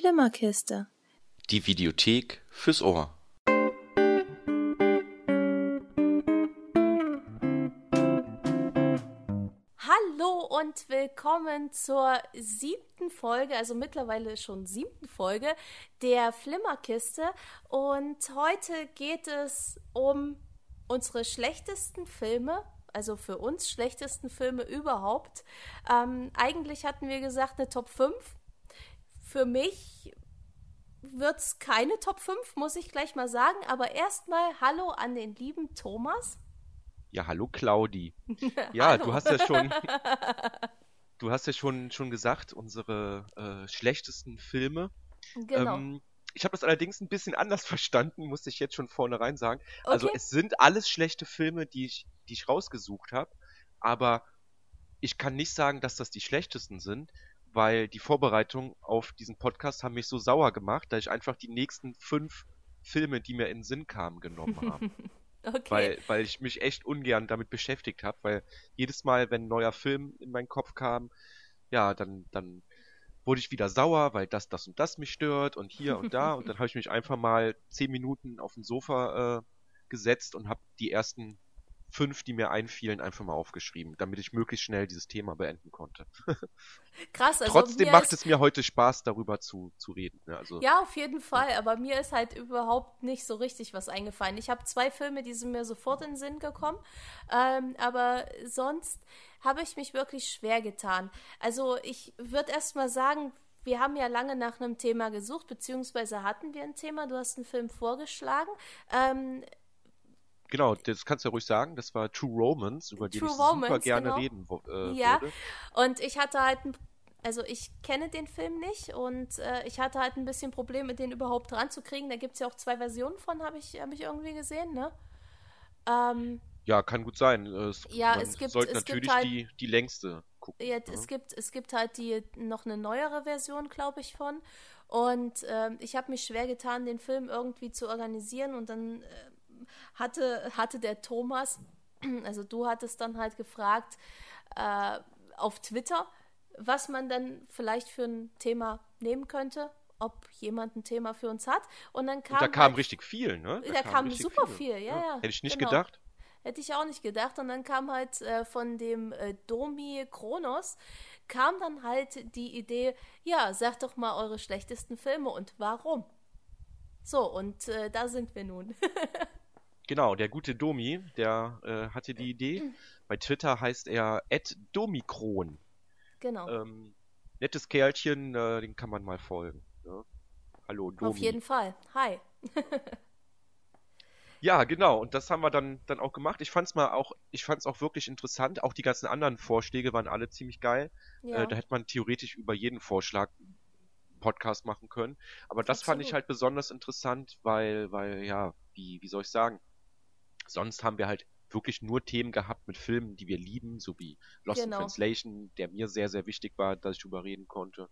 Flimmerkiste. Die Videothek fürs Ohr. Hallo und willkommen zur siebten Folge, also mittlerweile schon siebten Folge der Flimmerkiste. Und heute geht es um unsere schlechtesten Filme, also für uns schlechtesten Filme überhaupt. Ähm, eigentlich hatten wir gesagt eine Top 5. Für mich wird es keine Top 5, muss ich gleich mal sagen. Aber erstmal Hallo an den lieben Thomas. Ja, hallo Claudi. Ja, Hallo. du hast ja schon, du hast ja schon, schon gesagt, unsere äh, schlechtesten Filme. Genau. Ähm, ich habe das allerdings ein bisschen anders verstanden, muss ich jetzt schon vornherein sagen. Also Okay. es sind alles schlechte Filme, die ich, die ich rausgesucht habe, aber ich kann nicht sagen, dass das die schlechtesten sind, weil die Vorbereitung auf diesen Podcast haben mich so sauer gemacht, dass ich einfach die nächsten fünf Filme, die mir in den Sinn kamen, genommen habe. okay. weil, weil ich mich echt ungern damit beschäftigt habe, weil jedes Mal, wenn ein neuer Film in meinen Kopf kam, ja, dann, dann wurde ich wieder sauer, weil das, das und das mich stört und hier und da und dann habe ich mich einfach mal zehn Minuten auf dem Sofa äh, gesetzt und habe die ersten fünf, die mir einfielen, einfach mal aufgeschrieben, damit ich möglichst schnell dieses Thema beenden konnte. Krass, also Trotzdem macht es mir heute Spaß, darüber zu, zu reden. Ne? Also, Ja, auf jeden Fall, aber mir ist halt überhaupt nicht so richtig was eingefallen. Ich habe zwei Filme, die sind mir sofort in den Sinn gekommen, ähm, aber sonst habe ich mich wirklich schwer getan. Also ich würde erst mal sagen, wir haben ja lange nach einem Thema gesucht, beziehungsweise hatten wir ein Thema. Du hast einen Film vorgeschlagen. Ähm, Genau, das kannst du ja ruhig sagen. Das war True Romance, über True ich super Romance, gerne genau. reden äh, Ja. würde. Und ich hatte halt, ein, also ich kenne den Film nicht und äh, ich hatte halt ein bisschen Probleme, den überhaupt ranzukriegen. Da gibt es ja auch zwei Versionen von, habe ich, hab ich irgendwie gesehen, ne? Ähm, Ja, kann gut sein. Es, Ja, man es gibt- sollte es gibt natürlich halt- die, die längste gucken. ja, ne? es, gibt, es gibt halt die noch eine neuere Version, glaube ich, von. Und ähm, ich habe mich schwer getan, den Film irgendwie zu organisieren. Und dann äh, hatte, hatte der Thomas, also du hattest dann halt gefragt äh, auf Twitter, was man dann vielleicht für ein Thema nehmen könnte, ob jemand ein Thema für uns hat. Und dann kam Und da kam halt, richtig viel, ne? Da kam richtig super viel, ja, ja, Hätte ich nicht genau. gedacht. Hätte ich auch nicht gedacht. Und dann kam halt äh, von dem äh, Domi Kronos, kam dann halt die Idee, ja, sagt doch mal eure schlechtesten Filme und warum. So, und äh, da sind wir nun. Genau, der gute Domi, der äh, hatte die Idee. Bei Twitter heißt er @domikron. genau. Ähm, nettes Kerlchen, äh, den kann man mal folgen. Ne? Hallo Domi. Auf jeden Fall. Hi. Ja, genau. Und das haben wir dann, dann auch gemacht. Ich fand's mal auch, ich fand's auch wirklich interessant. Auch die ganzen anderen Vorschläge waren alle ziemlich geil. Ja. Äh, da hätte man theoretisch über jeden Vorschlag einen Podcast machen können. Aber das fand ich Absolut. halt besonders interessant, weil, weil, ja, wie, wie soll ich sagen? Sonst haben wir halt wirklich nur Themen gehabt mit Filmen, die wir lieben, so wie Lost Genau. in Translation, der mir sehr, sehr wichtig war, dass ich drüber reden konnte.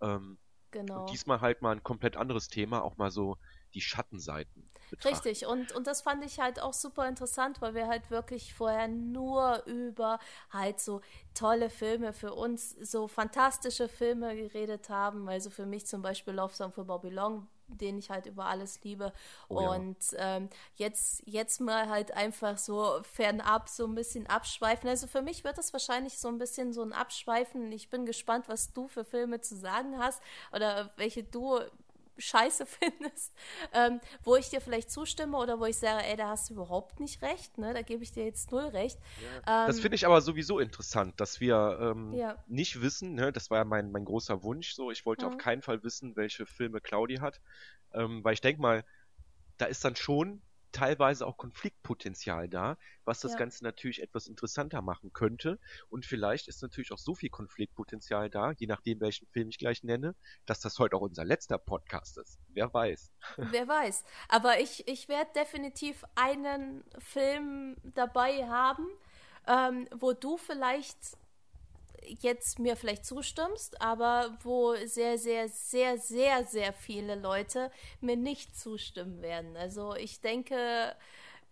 Ähm, genau. Und diesmal halt mal ein komplett anderes Thema, auch mal so die Schattenseiten betrachten. Richtig, und, und das fand ich halt auch super interessant, weil wir halt wirklich vorher nur über halt so tolle Filme für uns, so fantastische Filme geredet haben. Also für mich zum Beispiel Love Song for Bobby Long, den ich halt über alles liebe. Oh ja. und ähm, jetzt, jetzt mal halt einfach so fernab so ein bisschen abschweifen. Also für mich wird das wahrscheinlich so ein bisschen so ein Abschweifen. Ich bin gespannt, was du für Filme zu sagen hast oder welche du scheiße findest, ähm, wo ich dir vielleicht zustimme oder wo ich sage, ey, da hast du überhaupt nicht recht, ne? Da gebe ich dir jetzt null recht. Das Ähm, finde ich aber sowieso interessant, dass wir ähm, Ja. nicht wissen, ne, das war ja mein, mein großer Wunsch so, ich wollte Mhm. auf keinen Fall wissen, welche Filme Claudi hat, ähm, weil ich denke mal, da ist dann schon teilweise auch Konfliktpotenzial da, was das Ja. Ganze natürlich etwas interessanter machen könnte und vielleicht ist natürlich auch so viel Konfliktpotenzial da, je nachdem welchen Film ich gleich nenne, dass das heute auch unser letzter Podcast ist. Wer weiß. Wer weiß. Aber ich, ich werde definitiv einen Film dabei haben, ähm, wo du vielleicht jetzt mir vielleicht zustimmst, aber wo sehr, sehr, sehr, sehr, sehr viele Leute mir nicht zustimmen werden. Also ich denke,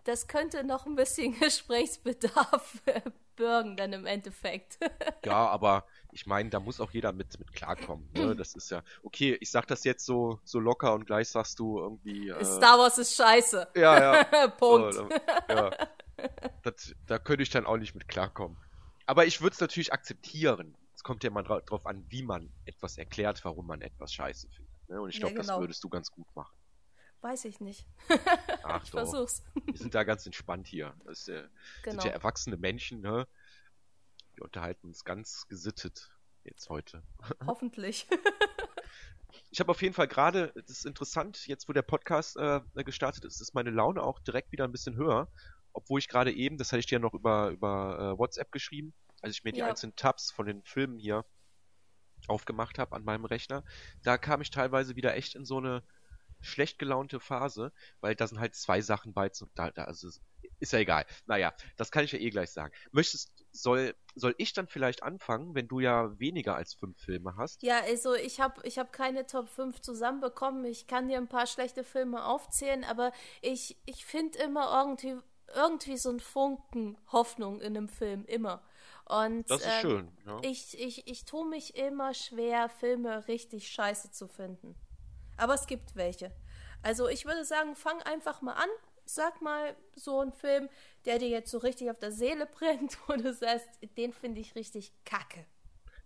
das könnte noch ein bisschen Gesprächsbedarf bürgen dann im Endeffekt. ja, aber ich meine, da muss auch jeder mit, mit klarkommen. Ne? Das ist ja, okay, ich sag das jetzt so, so locker und gleich sagst du irgendwie. Äh, Star Wars ist scheiße. Ja, ja. Punkt. So, ja. Das, da könnte ich dann auch nicht mit klarkommen. Aber ich würde es natürlich akzeptieren. Es kommt ja mal dra drauf an, wie man etwas erklärt, warum man etwas scheiße findet. Ne? Und ich glaube, ja, genau. das würdest du ganz gut machen. Weiß ich nicht. Ach ich doch. versuch's. Wir sind da ganz entspannt hier. Das äh, genau. sind ja erwachsene Menschen, ne? Wir unterhalten uns ganz gesittet jetzt heute. Hoffentlich. ich habe auf jeden Fall gerade, das ist interessant, jetzt wo der Podcast äh, gestartet ist, ist meine Laune auch direkt wieder ein bisschen höher. Obwohl ich gerade eben, das hatte ich dir ja noch über, über äh, WhatsApp geschrieben, als ich mir die ja. einzelnen Tabs von den Filmen hier aufgemacht habe an meinem Rechner, da kam ich teilweise wieder echt in so eine schlecht gelaunte Phase, weil da sind halt zwei Sachen bei, da, da, also ist ja egal. Naja, das kann ich ja eh gleich sagen. Möchtest, soll, soll ich dann vielleicht anfangen, wenn du ja weniger als fünf Filme hast? Ja, also ich habe ich hab keine Top 5 zusammenbekommen. Ich kann dir ein paar schlechte Filme aufzählen, aber ich, ich finde immer irgendwie, irgendwie so ein Funken Hoffnung in einem Film, immer. Und, das ist ähm, schön. Ja. Ich, ich, ich tue mich immer schwer, Filme richtig scheiße zu finden. Aber es gibt welche. Also ich würde sagen, fang einfach mal an. Sag mal so einen Film, der dir jetzt so richtig auf der Seele brennt, wo du sagst, den finde ich richtig kacke.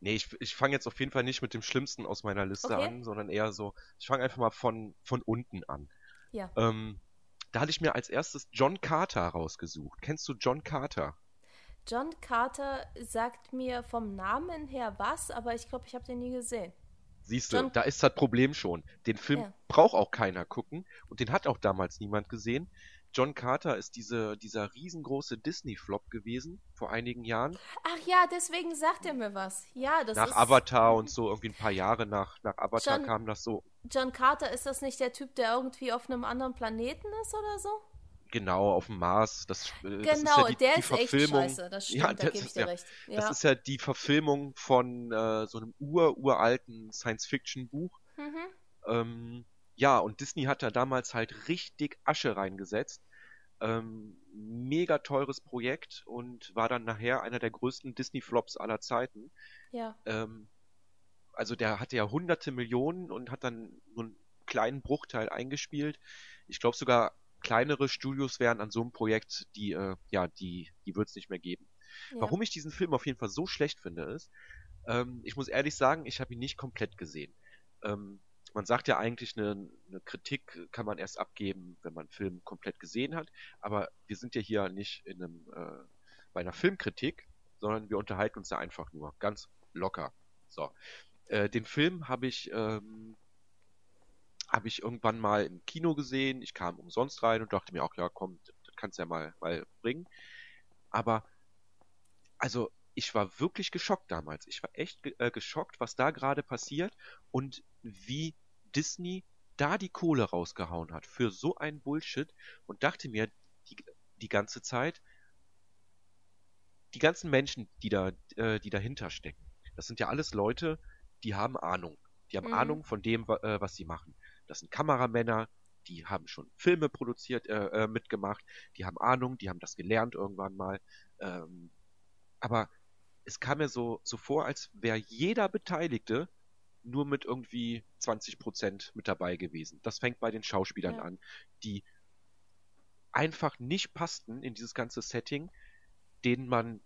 Nee, ich, ich fange jetzt auf jeden Fall nicht mit dem Schlimmsten aus meiner Liste okay. an, sondern eher so, ich fange einfach mal von, von unten an. Ja. Ähm, da hatte ich mir als erstes John Carter rausgesucht. Kennst du John Carter? John Carter sagt mir vom Namen her was, aber ich glaube, ich habe den nie gesehen. Siehst du, da ist das Problem schon. Den Film ja. braucht auch keiner gucken und den hat auch damals niemand gesehen. John Carter ist diese, dieser riesengroße Disney-Flop gewesen vor einigen Jahren. Ach ja, deswegen sagt er mir was. Ja, das nach ist... Avatar und so, irgendwie ein paar Jahre nach, nach Avatar John, kam das so. John Carter, ist das nicht der Typ, der irgendwie auf einem anderen Planeten ist oder so? Genau, auf dem Mars. Das, äh, das genau, ist ja die, der die ist Verfilmung. echt scheiße, das stimmt, ja, da gebe ich dir ja, recht. Ja. Das ist ja die Verfilmung von äh, so einem ur-uralten Science-Fiction-Buch. Mhm. Ähm, ja, und Disney hat da damals halt richtig Asche reingesetzt. Ähm, mega teures Projekt und war dann nachher einer der größten Disney-Flops aller Zeiten. Ja. Ähm, also der hatte ja hunderte Millionen und hat dann nur einen kleinen Bruchteil eingespielt. Ich glaube sogar kleinere Studios wären an so einem Projekt, die, äh, ja, die, die wird es nicht mehr geben. Ja. Warum ich diesen Film auf jeden Fall so schlecht finde, ist, ähm, ich muss ehrlich sagen, ich habe ihn nicht komplett gesehen. Ähm, man sagt ja eigentlich, eine, eine, Kritik kann man erst abgeben, wenn man einen Film komplett gesehen hat. Aber wir sind ja hier nicht in einem, äh, bei einer Filmkritik, sondern wir unterhalten uns da einfach nur ganz locker. So, äh, den Film habe ich ähm, habe ich irgendwann mal im Kino gesehen. Ich kam umsonst rein und dachte mir auch, ja, komm, das kannst du ja mal, mal bringen. Aber, also, ich war wirklich geschockt damals. Ich war echt äh, geschockt, was da gerade passiert und wie Disney da die Kohle rausgehauen hat für so ein Bullshit und dachte mir die, die ganze Zeit, die ganzen Menschen, die da, äh, die dahinter stecken, das sind ja alles Leute, die haben Ahnung. Die haben mhm. Ahnung von dem, äh, was sie machen. Das sind Kameramänner, die haben schon Filme produziert, äh, äh, mitgemacht, die haben Ahnung, die haben das gelernt irgendwann mal. Ähm, aber es kam mir so, so vor, als wäre jeder Beteiligte nur mit irgendwie 20 Prozent mit dabei gewesen. Das fängt bei den Schauspielern ja. an, die einfach nicht passten in dieses ganze Setting, denen man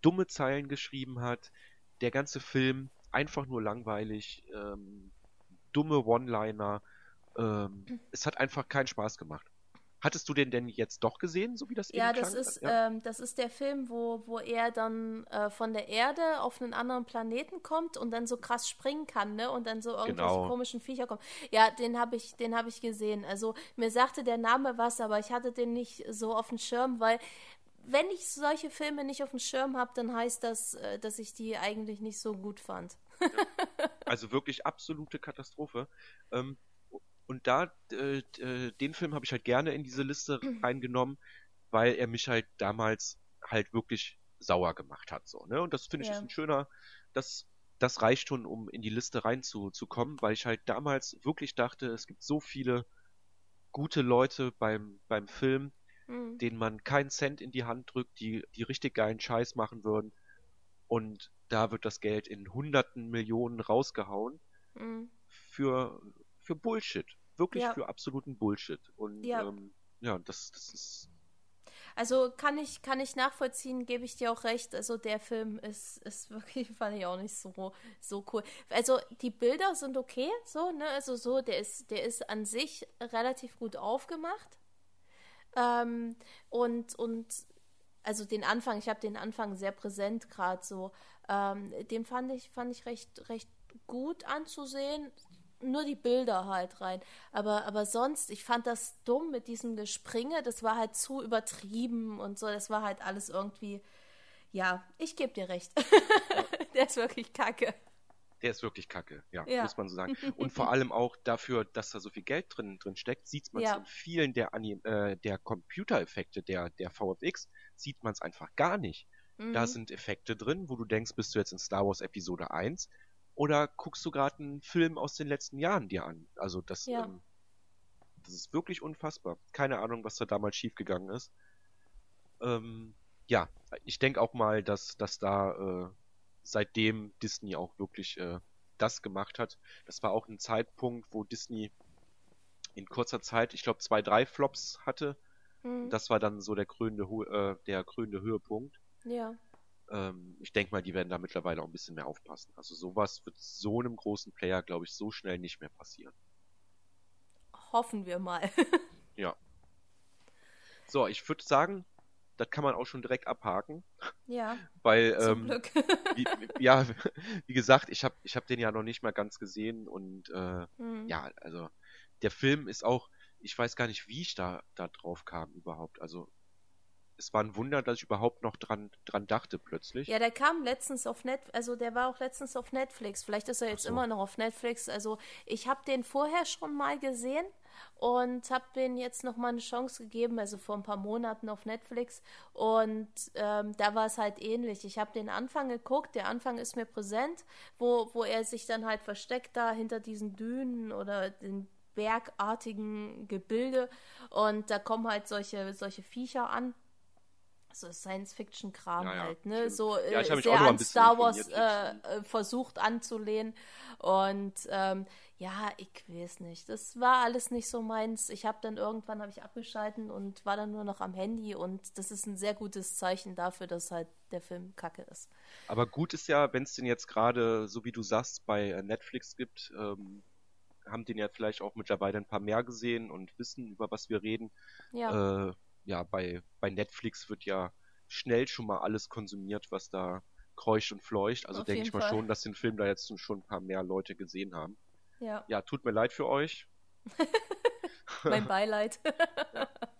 dumme Zeilen geschrieben hat. Der ganze Film einfach nur langweilig, ähm, dumme One-Liner, ähm, es hat einfach keinen Spaß gemacht. Hattest du den denn jetzt doch gesehen, so wie das ja, eben das ist, ja, ähm, das ist der Film, wo, wo er dann äh, von der Erde auf einen anderen Planeten kommt und dann so krass springen kann, ne? Und dann so irgendwelche genau. komischen Viecher kommen. Ja, den habe ich, den habe ich gesehen. Also mir sagte der Name was, aber ich hatte den nicht so auf dem Schirm, weil wenn ich solche Filme nicht auf dem Schirm habe, dann heißt das, äh, dass ich die eigentlich nicht so gut fand. Also wirklich absolute Katastrophe. Ähm, und da, äh, äh, den Film habe ich halt gerne in diese Liste mhm. reingenommen, weil er mich halt damals halt wirklich sauer gemacht hat. So, ne? Und das finde ich ja. ist ein schöner, das, das reicht schon, um in die Liste reinzukommen, weil ich halt damals wirklich dachte, es gibt so viele gute Leute beim, beim Film mhm. denen man keinen Cent in die Hand drückt, die, die richtig geilen Scheiß machen würden. Und da wird das Geld in hunderten Millionen rausgehauen mhm. für, für Bullshit. Wirklich ja. für absoluten Bullshit. Und ja, ähm, ja das, das ist also kann ich, kann ich nachvollziehen, gebe ich dir auch recht. Also der Film ist, ist wirklich, fand ich auch nicht so, so cool. Also die Bilder sind okay, so, ne? Also so, der ist, der ist an sich relativ gut aufgemacht. Ähm, und, und also den Anfang, ich habe den Anfang sehr präsent gerade so. Ähm, den fand ich, fand ich recht, recht gut anzusehen nur die Bilder halt rein. Aber, aber sonst, ich fand das dumm mit diesem Gespringe. Das war halt zu übertrieben und so. Das war halt alles irgendwie. Ja, ich gebe dir recht. Der ist wirklich kacke. Der ist wirklich kacke, ja, ja, muss man so sagen. Und vor allem auch dafür, dass da so viel Geld drin, drin steckt, sieht man es ja. in vielen der, Anim äh, der Computereffekte der, der VFX, sieht man es einfach gar nicht. Mhm. Da sind Effekte drin, wo du denkst, bist du jetzt in Star Wars Episode 1 oder guckst du gerade einen Film aus den letzten Jahren dir an? Also das, ja. ähm, das ist wirklich unfassbar. Keine Ahnung, was da damals schiefgegangen ist. Ähm, ja, ich denke auch mal, dass, dass da äh, seitdem Disney auch wirklich äh, das gemacht hat. Das war auch ein Zeitpunkt, wo Disney in kurzer Zeit, ich glaube, zwei, drei Flops hatte. Mhm. Das war dann so der krönende, äh, der krönende Höhepunkt. Ja. Ähm, ich denke mal, die werden da mittlerweile auch ein bisschen mehr aufpassen. Also sowas wird so einem großen Player, glaube ich, so schnell nicht mehr passieren. Hoffen wir mal. ja. So, ich würde sagen, das kann man auch schon direkt abhaken. Ja. Weil, zum ähm, Glück. wie, ja, wie gesagt, ich habe ich hab den ja noch nicht mal ganz gesehen und äh, mhm. ja, also der Film ist auch, ich weiß gar nicht, wie ich da, da drauf kam überhaupt. Also es war ein Wunder, dass ich überhaupt noch dran, dran dachte plötzlich. Ja, der kam letztens auf Netflix, also der war auch letztens auf Netflix. Vielleicht ist er jetzt so. immer noch auf Netflix. Also ich habe den vorher schon mal gesehen und habe den jetzt noch mal eine Chance gegeben, also vor ein paar Monaten auf Netflix. Und ähm, da war es halt ähnlich. Ich habe den Anfang geguckt, der Anfang ist mir präsent, wo, wo er sich dann halt versteckt da hinter diesen Dünen oder den bergartigen Gebilde und da kommen halt solche, solche Viecher an so Science-Fiction-Kram ja, ja, halt, ne? So ja, äh, sehr an Star Wars äh, äh, versucht anzulehnen. Und ähm, ja, ich weiß nicht. Das war alles nicht so meins. Ich habe dann irgendwann habe ich abgeschalten und war dann nur noch am Handy und das ist ein sehr gutes Zeichen dafür, dass halt der Film kacke ist. Aber gut ist ja, wenn es den jetzt gerade, so wie du sagst, bei äh, Netflix gibt, ähm, haben den ja vielleicht auch mittlerweile ein paar mehr gesehen und wissen, über was wir reden. Ja. Äh, ja, bei, bei Netflix wird ja schnell schon mal alles konsumiert, was da kreucht und fleucht. Also denke ich mal Fall. schon, dass den Film da jetzt schon ein paar mehr Leute gesehen haben. Ja. Ja, tut mir leid für euch. mein Beileid. ja.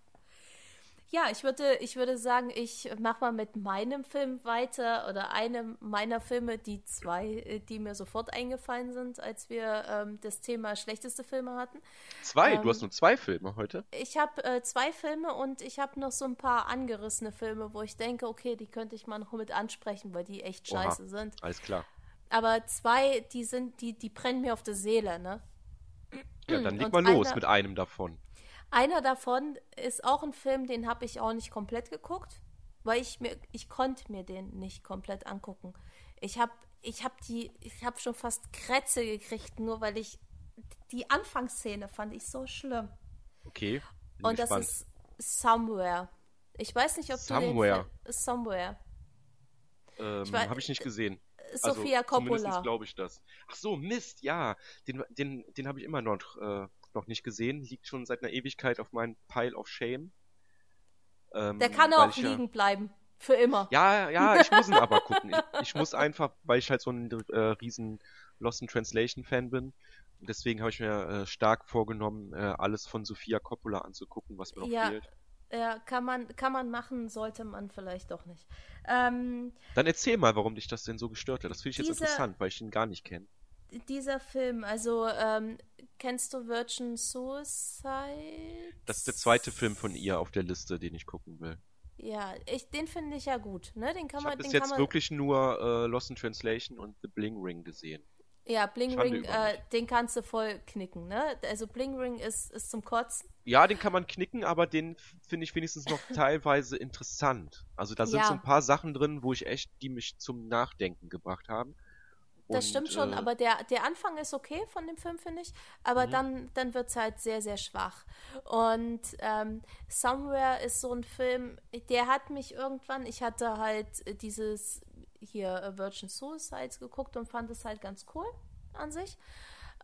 Ja, ich würde, ich würde sagen, ich mache mal mit meinem Film weiter oder einem meiner Filme, die zwei, äh, die mir sofort eingefallen sind, als wir ähm, das Thema schlechteste Filme hatten. Zwei? Ähm, du hast nur zwei Filme heute? Ich habe äh, zwei Filme und ich habe noch so ein paar angerissene Filme, wo ich denke, okay, die könnte ich mal noch mit ansprechen, weil die echt scheiße Oha, sind. Alles klar. Aber zwei, die sind, die, die brennen mir auf der Seele, ne? Ja, dann leg und mal los einer, mit einem davon. Einer davon ist auch ein Film, den habe ich auch nicht komplett geguckt, weil ich mir, ich konnte mir den nicht komplett angucken. Ich habe, ich habe die, ich habe schon fast Krätze gekriegt, nur weil ich die Anfangsszene fand ich so schlimm. Okay. Und das ist Somewhere. Ich weiß nicht, ob Somewhere. du den Somewhere. Ähm, habe ich nicht gesehen. Sophia also, Coppola. glaube ich das. Ach so, Mist, ja. Den, den, den habe ich immer noch äh, noch nicht gesehen, liegt schon seit einer Ewigkeit auf meinem Pile of Shame. Ähm, Der kann auch liegen ja, bleiben. Für immer. Ja, ja, ich muss ihn aber gucken. Ich, ich, muss einfach, weil ich halt so ein äh, riesen Lost in Translation Fan bin. Deswegen habe ich mir äh, stark vorgenommen, äh, alles von Sofia Coppola anzugucken, was mir noch ja, fehlt. Ja, kann man, kann man machen, sollte man vielleicht doch nicht. Ähm, Dann erzähl mal, warum dich das denn so gestört hat. Das finde ich jetzt interessant, weil ich ihn gar nicht kenne dieser Film, also ähm, kennst du Virgin Suicide? Das ist der zweite Film von ihr auf der Liste, den ich gucken will. Ja, ich, den finde ich ja gut. Ne? Den kann ich man. bis jetzt wirklich nur äh, Lost in Translation und The Bling Ring gesehen. Ja, Bling Ring, äh, den kannst du voll knicken, ne? Also Bling Ring ist, ist zum Kotzen. Ja, den kann man knicken, aber den finde ich wenigstens noch teilweise interessant. Also da sind ja. so ein paar Sachen drin, wo ich echt, die mich zum Nachdenken gebracht haben. Das und, stimmt schon, äh, aber der, der Anfang ist okay von dem Film, finde ich. Aber mhm. dann, dann wird es halt sehr, sehr schwach. Und ähm, Somewhere ist so ein Film, der hat mich irgendwann, ich hatte halt dieses hier äh, Virgin Suicides geguckt und fand es halt ganz cool an sich.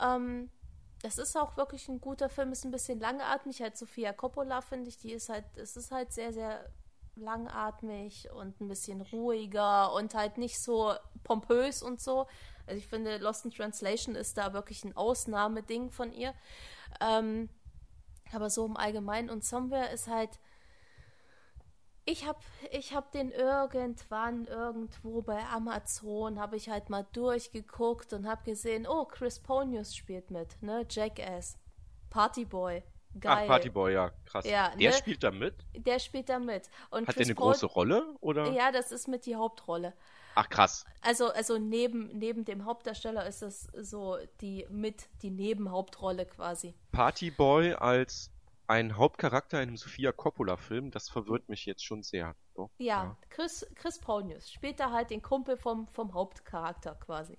Ähm, es ist auch wirklich ein guter Film, ist ein bisschen langatmig. Halt Sophia Coppola, finde ich, die ist halt, es ist halt sehr, sehr langatmig und ein bisschen ruhiger und halt nicht so pompös und so. Also ich finde, Lost in Translation ist da wirklich ein Ausnahmeding von ihr. Ähm, aber so im Allgemeinen und Somewhere ist halt. Ich habe ich hab den irgendwann irgendwo bei Amazon, habe ich halt mal durchgeguckt und habe gesehen, oh, Chris Ponius spielt mit, ne? Jackass, Partyboy. Geil. Ach, Partyboy, ja, krass. Ja, der ne? spielt da mit? Der spielt da mit. Und Hat Chris der eine große Rolle, oder? Ja, das ist mit die Hauptrolle. Ach krass. Also, also neben, neben dem Hauptdarsteller ist das so die mit die Nebenhauptrolle quasi. Partyboy als ein Hauptcharakter in einem Sofia Coppola-Film, das verwirrt mich jetzt schon sehr. Doch, ja, ja, Chris, Chris Paulnius spielt da halt den Kumpel vom, vom Hauptcharakter quasi.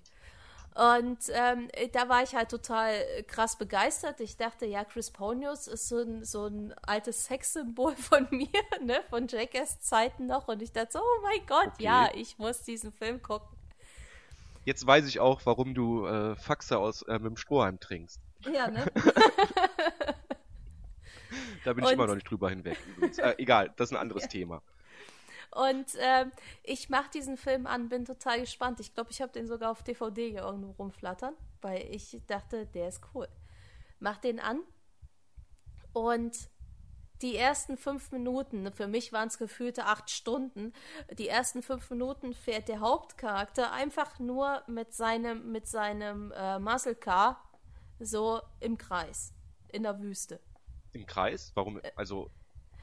Und ähm, da war ich halt total krass begeistert. Ich dachte, ja, Chris Ponius ist so ein, so ein altes Sexsymbol von mir, ne, von Jackass Zeiten noch. Und ich dachte so, oh mein Gott, okay. ja, ich muss diesen Film gucken. Jetzt weiß ich auch, warum du äh, Faxe aus äh, mit dem Strohhalm trinkst. Ja, ne? da bin ich Und... immer noch nicht drüber hinweg. Äh, egal, das ist ein anderes ja. Thema. Und ähm, ich mache diesen Film an, bin total gespannt. Ich glaube, ich habe den sogar auf DVD hier irgendwo rumflattern, weil ich dachte, der ist cool. Mach den an und die ersten fünf Minuten, für mich waren es gefühlte acht Stunden, die ersten fünf Minuten fährt der Hauptcharakter einfach nur mit seinem, mit seinem äh, Muscle Car so im Kreis, in der Wüste. Im Kreis? Warum? Also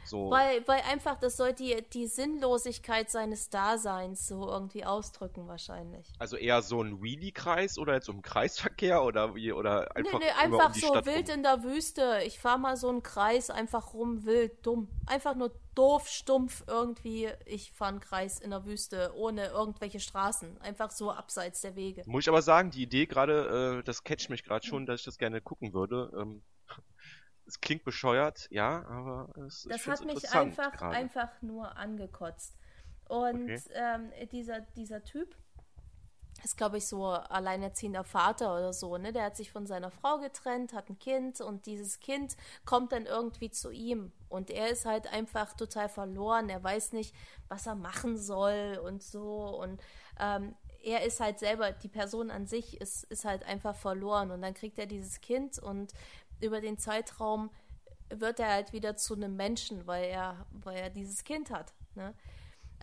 so. Weil, weil einfach, das soll die, die Sinnlosigkeit seines Daseins so irgendwie ausdrücken, wahrscheinlich. Also eher so ein Wheelie-Kreis oder jetzt um Kreisverkehr oder wie, oder einfach. Nee, nee, einfach um so Stadt wild rum. in der Wüste. Ich fahr mal so einen Kreis einfach rum, wild, dumm. Einfach nur doof, stumpf irgendwie. Ich fahre einen Kreis in der Wüste ohne irgendwelche Straßen. Einfach so abseits der Wege. Muss ich aber sagen, die Idee gerade, äh, das catcht mich gerade schon, dass ich das gerne gucken würde. Ähm, es klingt bescheuert, ja, aber es Das hat mich einfach, einfach nur angekotzt. Und okay. ähm, dieser, dieser Typ ist, glaube ich, so alleinerziehender Vater oder so, ne? Der hat sich von seiner Frau getrennt, hat ein Kind und dieses Kind kommt dann irgendwie zu ihm. Und er ist halt einfach total verloren. Er weiß nicht, was er machen soll und so. Und ähm, er ist halt selber, die Person an sich ist, ist halt einfach verloren. Und dann kriegt er dieses Kind und über den Zeitraum wird er halt wieder zu einem Menschen, weil er, weil er dieses Kind hat. Ne?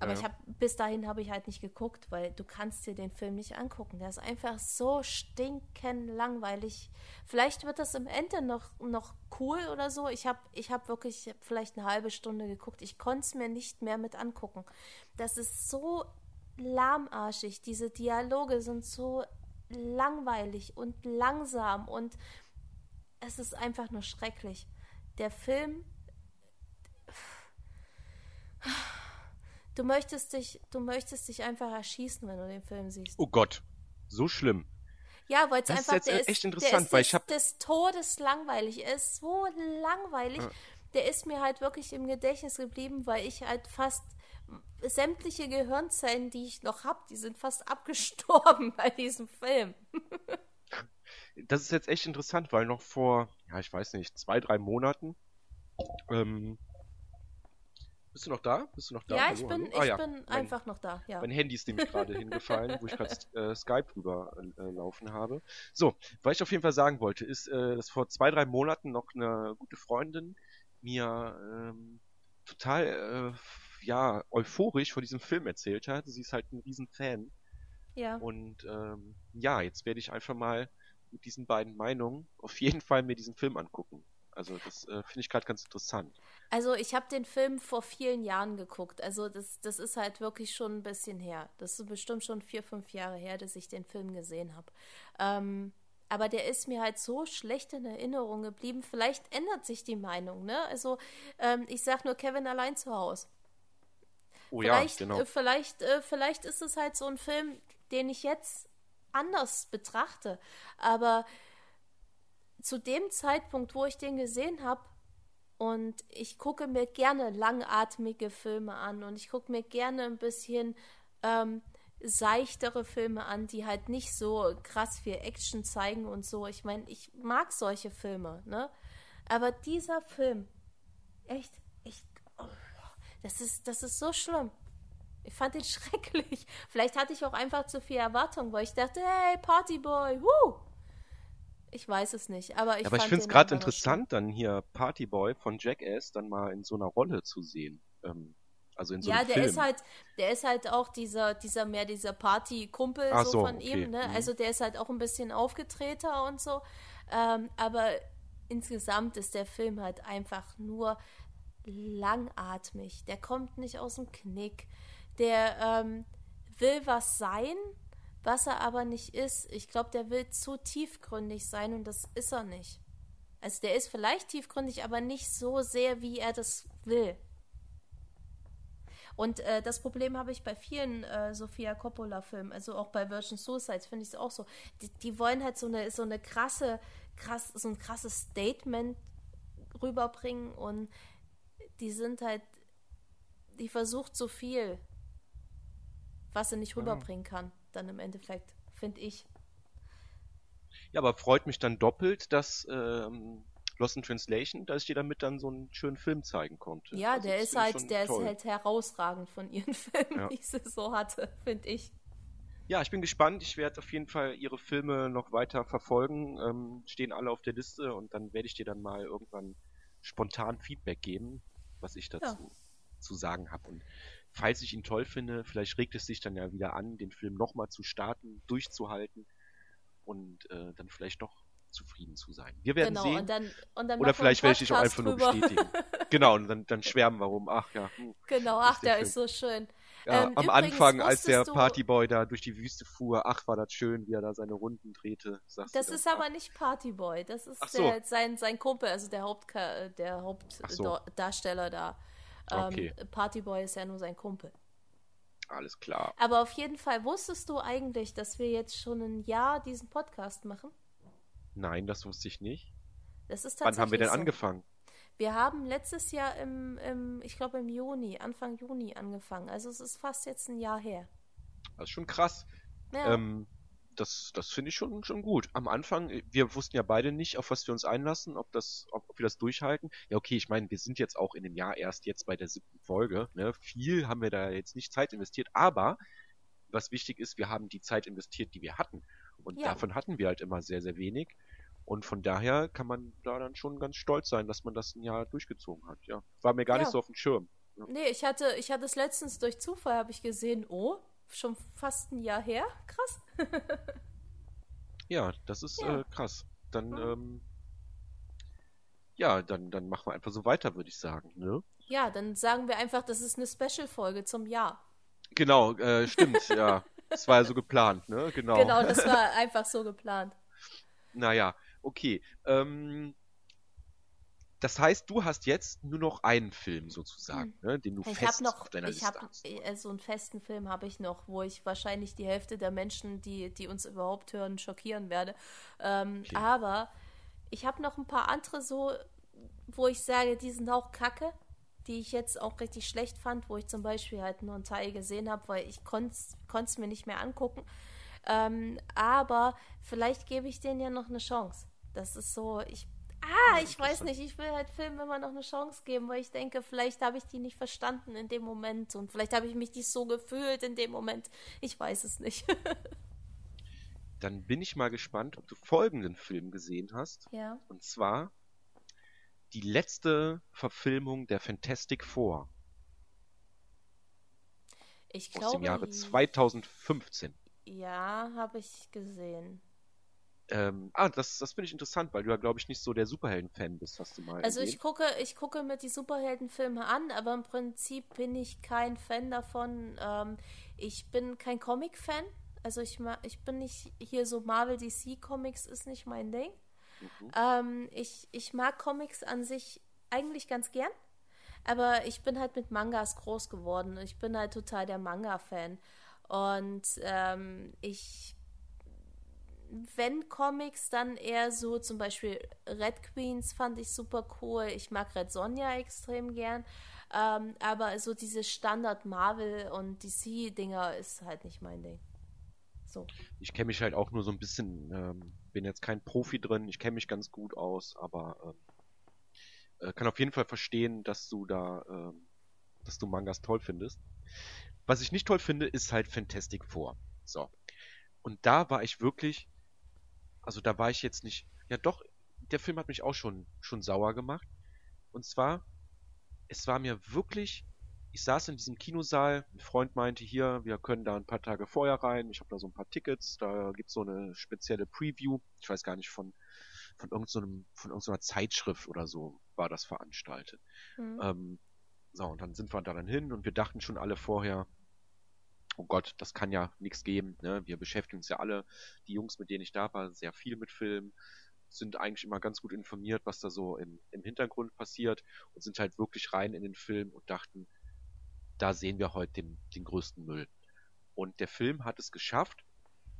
Aber ja. ich habe bis dahin habe ich halt nicht geguckt, weil du kannst dir den Film nicht angucken. Der ist einfach so stinkend langweilig. Vielleicht wird das im Ende noch, noch cool oder so. Ich habe ich hab wirklich vielleicht eine halbe Stunde geguckt. Ich konnte es mir nicht mehr mit angucken. Das ist so lahmarschig. Diese Dialoge sind so langweilig und langsam und es ist einfach nur schrecklich. Der Film. Du möchtest dich, du möchtest dich einfach erschießen, wenn du den Film siehst. Oh Gott, so schlimm. Ja, weil es einfach ist jetzt echt interessant, ist weil ich habe des Todes langweilig. Er ist so langweilig. Ja. Der ist mir halt wirklich im Gedächtnis geblieben, weil ich halt fast sämtliche Gehirnzellen, die ich noch habe, die sind fast abgestorben bei diesem Film. Das ist jetzt echt interessant, weil noch vor, ja, ich weiß nicht, zwei, drei Monaten. Ähm, bist du noch da? Bist du noch da? Ja, hallo, ich bin, ah, ich ja. bin mein, einfach noch da. Ja. Mein Handy ist nämlich gerade hingefallen, wo ich gerade äh, Skype rüber äh, laufen habe. So, was ich auf jeden Fall sagen wollte, ist, äh, dass vor zwei, drei Monaten noch eine gute Freundin mir ähm, total äh, ja, euphorisch von diesem Film erzählt hat. Sie ist halt ein riesen Fan. Ja. Und ähm, ja, jetzt werde ich einfach mal mit diesen beiden Meinungen auf jeden Fall mir diesen Film angucken. Also das äh, finde ich gerade ganz interessant. Also ich habe den Film vor vielen Jahren geguckt. Also das, das ist halt wirklich schon ein bisschen her. Das ist bestimmt schon vier, fünf Jahre her, dass ich den Film gesehen habe. Ähm, aber der ist mir halt so schlecht in Erinnerung geblieben. Vielleicht ändert sich die Meinung, ne? Also ähm, ich sag nur Kevin allein zu Hause. Oh vielleicht, ja, genau. Äh, vielleicht, äh, vielleicht ist es halt so ein Film, den ich jetzt anders betrachte. Aber zu dem Zeitpunkt, wo ich den gesehen habe, und ich gucke mir gerne langatmige Filme an und ich gucke mir gerne ein bisschen ähm, seichtere Filme an, die halt nicht so krass viel Action zeigen und so. Ich meine, ich mag solche Filme, ne? Aber dieser Film, echt, echt, oh, das ist, das ist so schlimm. Ich fand ihn schrecklich. Vielleicht hatte ich auch einfach zu viel Erwartung, weil ich dachte, hey, Partyboy, woo! Ich weiß es nicht, aber ich, aber ich finde es gerade interessant, dann hier Partyboy von Jackass dann mal in so einer Rolle zu sehen. Ähm, also in so ja, einem der Film. ist halt, der ist halt auch dieser, dieser mehr dieser Party-Kumpel so, so, von okay. ihm, ne? Mhm. Also der ist halt auch ein bisschen aufgetreter und so. Ähm, aber insgesamt ist der Film halt einfach nur langatmig. Der kommt nicht aus dem Knick. Der ähm, will was sein, was er aber nicht ist. Ich glaube, der will zu tiefgründig sein und das ist er nicht. Also der ist vielleicht tiefgründig, aber nicht so sehr, wie er das will. Und äh, das Problem habe ich bei vielen äh, Sofia Coppola-Filmen, also auch bei Virgin Suicides finde ich es auch so. Die, die, wollen halt so eine, so eine krasse, krass, so ein krasses Statement rüberbringen und die sind halt, die versucht so viel, was sie nicht rüberbringen kann, dann im Endeffekt, finde ich. Ja, aber freut mich dann doppelt, dass ähm, Lost in Translation, dass ich dir damit dann so einen schönen Film zeigen konnte. Ja, Also der ist halt, der toll. ist halt herausragend von ihren Filmen, Ja. die sie so hatte, finde ich. Ja, ich bin gespannt. Ich werde auf jeden Fall ihre Filme noch weiter verfolgen. Ähm, stehen alle auf der Liste und dann werde ich dir dann mal irgendwann spontan Feedback geben, was ich dazu zu sagen habe. Und falls ich ihn toll finde, vielleicht regt es sich dann ja wieder an, den Film nochmal zu starten, durchzuhalten und äh, dann vielleicht doch zufrieden zu sein. Wir werden Genau, sehen. und dann, und dann Oder vielleicht werde ich dich auch einfach nur drüber. bestätigen. genau, und dann, dann schwärmen wir rum. Ach ja, hm. Genau, ach, der der ist so schön. Ja, Ähm, am Anfang, als der Partyboy da durch die Wüste fuhr, ach, war das schön, wie er da seine Runden drehte. Das dann. ist aber nicht Partyboy, das ist so. der, sein, sein Kumpel, also der, Hauptka der Ach so. Hauptdarsteller Ähm, Okay. Partyboy ist ja nur sein Kumpel. Alles klar. Aber auf jeden Fall, wusstest du eigentlich, dass wir jetzt schon ein Jahr diesen Podcast machen? Nein, das wusste ich nicht. Das ist Wann tatsächlich haben wir denn so. angefangen? Wir haben letztes Jahr im, im ich glaube im Juni, Anfang Juni angefangen. Also es ist fast jetzt ein Jahr her. Das ist schon krass. Ja, Ähm, das das finde ich schon, schon gut. Am Anfang, äh, wir wussten ja beide nicht, auf was wir uns einlassen, ob, das, ob, ob wir das durchhalten. Ja, okay, ich meine, wir sind jetzt auch in dem Jahr erst jetzt bei der siebten Folge. Ne? Viel haben wir da jetzt nicht Zeit investiert, aber was wichtig ist, wir haben die Zeit investiert, die wir hatten. Und Ja. davon hatten wir halt immer sehr, sehr wenig. Und von daher kann man da dann schon ganz stolz sein, dass man das ein Jahr durchgezogen hat. Ja, war mir gar Ja. nicht so auf dem Schirm. Nee, ich hatte, ich hatte es letztens durch Zufall, habe ich gesehen, oh, schon fast ein Jahr her. Krass. Ja, das ist Ja. Äh, krass. Dann, Mhm. ähm, ja, dann, dann machen wir einfach so weiter, würde ich sagen. Ne? Ja, dann sagen wir einfach, das ist eine Special-Folge zum Jahr. Genau, äh, stimmt, ja. Das war ja so geplant, ne? Genau. Genau, das war einfach so geplant. Naja, okay. Ähm, das heißt, du hast jetzt nur noch einen Film sozusagen, ne, den du Ich fest noch, auf deiner ich Liste habe hast. äh, so einen festen Film habe ich noch, wo ich wahrscheinlich die Hälfte der Menschen, die, die uns überhaupt hören, schockieren werde. Ähm, Okay. Aber ich habe noch ein paar andere so, wo ich sage, die sind auch kacke, die ich jetzt auch richtig schlecht fand, wo ich zum Beispiel halt nur einen Teil gesehen habe, weil ich konnte es mir nicht mehr angucken. Ähm, aber vielleicht gebe ich denen ja noch eine Chance. Das ist so, ich. Ah, ich weiß nicht, ich will halt Filmen immer noch eine Chance geben, weil ich denke, vielleicht habe ich die nicht verstanden in dem Moment und vielleicht habe ich mich nicht so gefühlt in dem Moment. Ich weiß es nicht. Dann bin ich mal gespannt, ob du folgenden Film gesehen hast. ja. Und zwar die letzte Verfilmung der Fantastic Four Ich aus glaube, dem Jahre 2015. ja, habe ich gesehen. Ähm, ah, das, das finde ich interessant, weil du ja, glaube ich, nicht so der Superhelden-Fan bist, hast du mal. Also ich gucke, ich gucke mir die Superheldenfilme an, aber im Prinzip bin ich kein Fan davon. Ähm, ich bin kein Comic-Fan. Also ich, ich bin nicht hier so Marvel DC Comics ist nicht mein Ding. Mhm. Ähm, ich, ich mag Comics an sich eigentlich ganz gern. Aber ich bin halt mit Mangas groß geworden. Ich bin halt total der Manga-Fan. Und ähm, ich wenn Comics, dann eher so zum Beispiel Red Queens fand ich super cool. Ich mag Red Sonja extrem gern. Ähm, aber so diese Standard Marvel und DC-Dinger ist halt nicht mein Ding. So. Ich kenne mich halt auch nur so ein bisschen, ähm, bin jetzt kein Profi drin, ich kenne mich ganz gut aus, aber ähm, äh, kann auf jeden Fall verstehen, dass du da, ähm, dass du Mangas toll findest. Was ich nicht toll finde, ist halt Fantastic Four. So. Und da war ich wirklich also da war ich jetzt nicht. Ja doch, der Film hat mich auch schon, schon sauer gemacht. Und zwar, es war mir wirklich. Ich saß in diesem Kinosaal, ein Freund meinte hier, wir können da ein paar Tage vorher rein, ich habe da so ein paar Tickets, da gibt's so eine spezielle Preview, ich weiß gar nicht, von, von irgendeiner von irgendeiner Zeitschrift oder so war das veranstaltet. Mhm. Ähm, so, und dann sind wir da dann hin und wir dachten schon alle vorher, oh Gott, das kann ja nichts geben. Ne? Wir beschäftigen uns ja alle, die Jungs, mit denen ich da war, sehr viel mit Filmen, sind eigentlich immer ganz gut informiert, was da so im, im Hintergrund passiert und sind halt wirklich rein in den Film und dachten, da sehen wir heute den, den größten Müll. Und der Film hat es geschafft,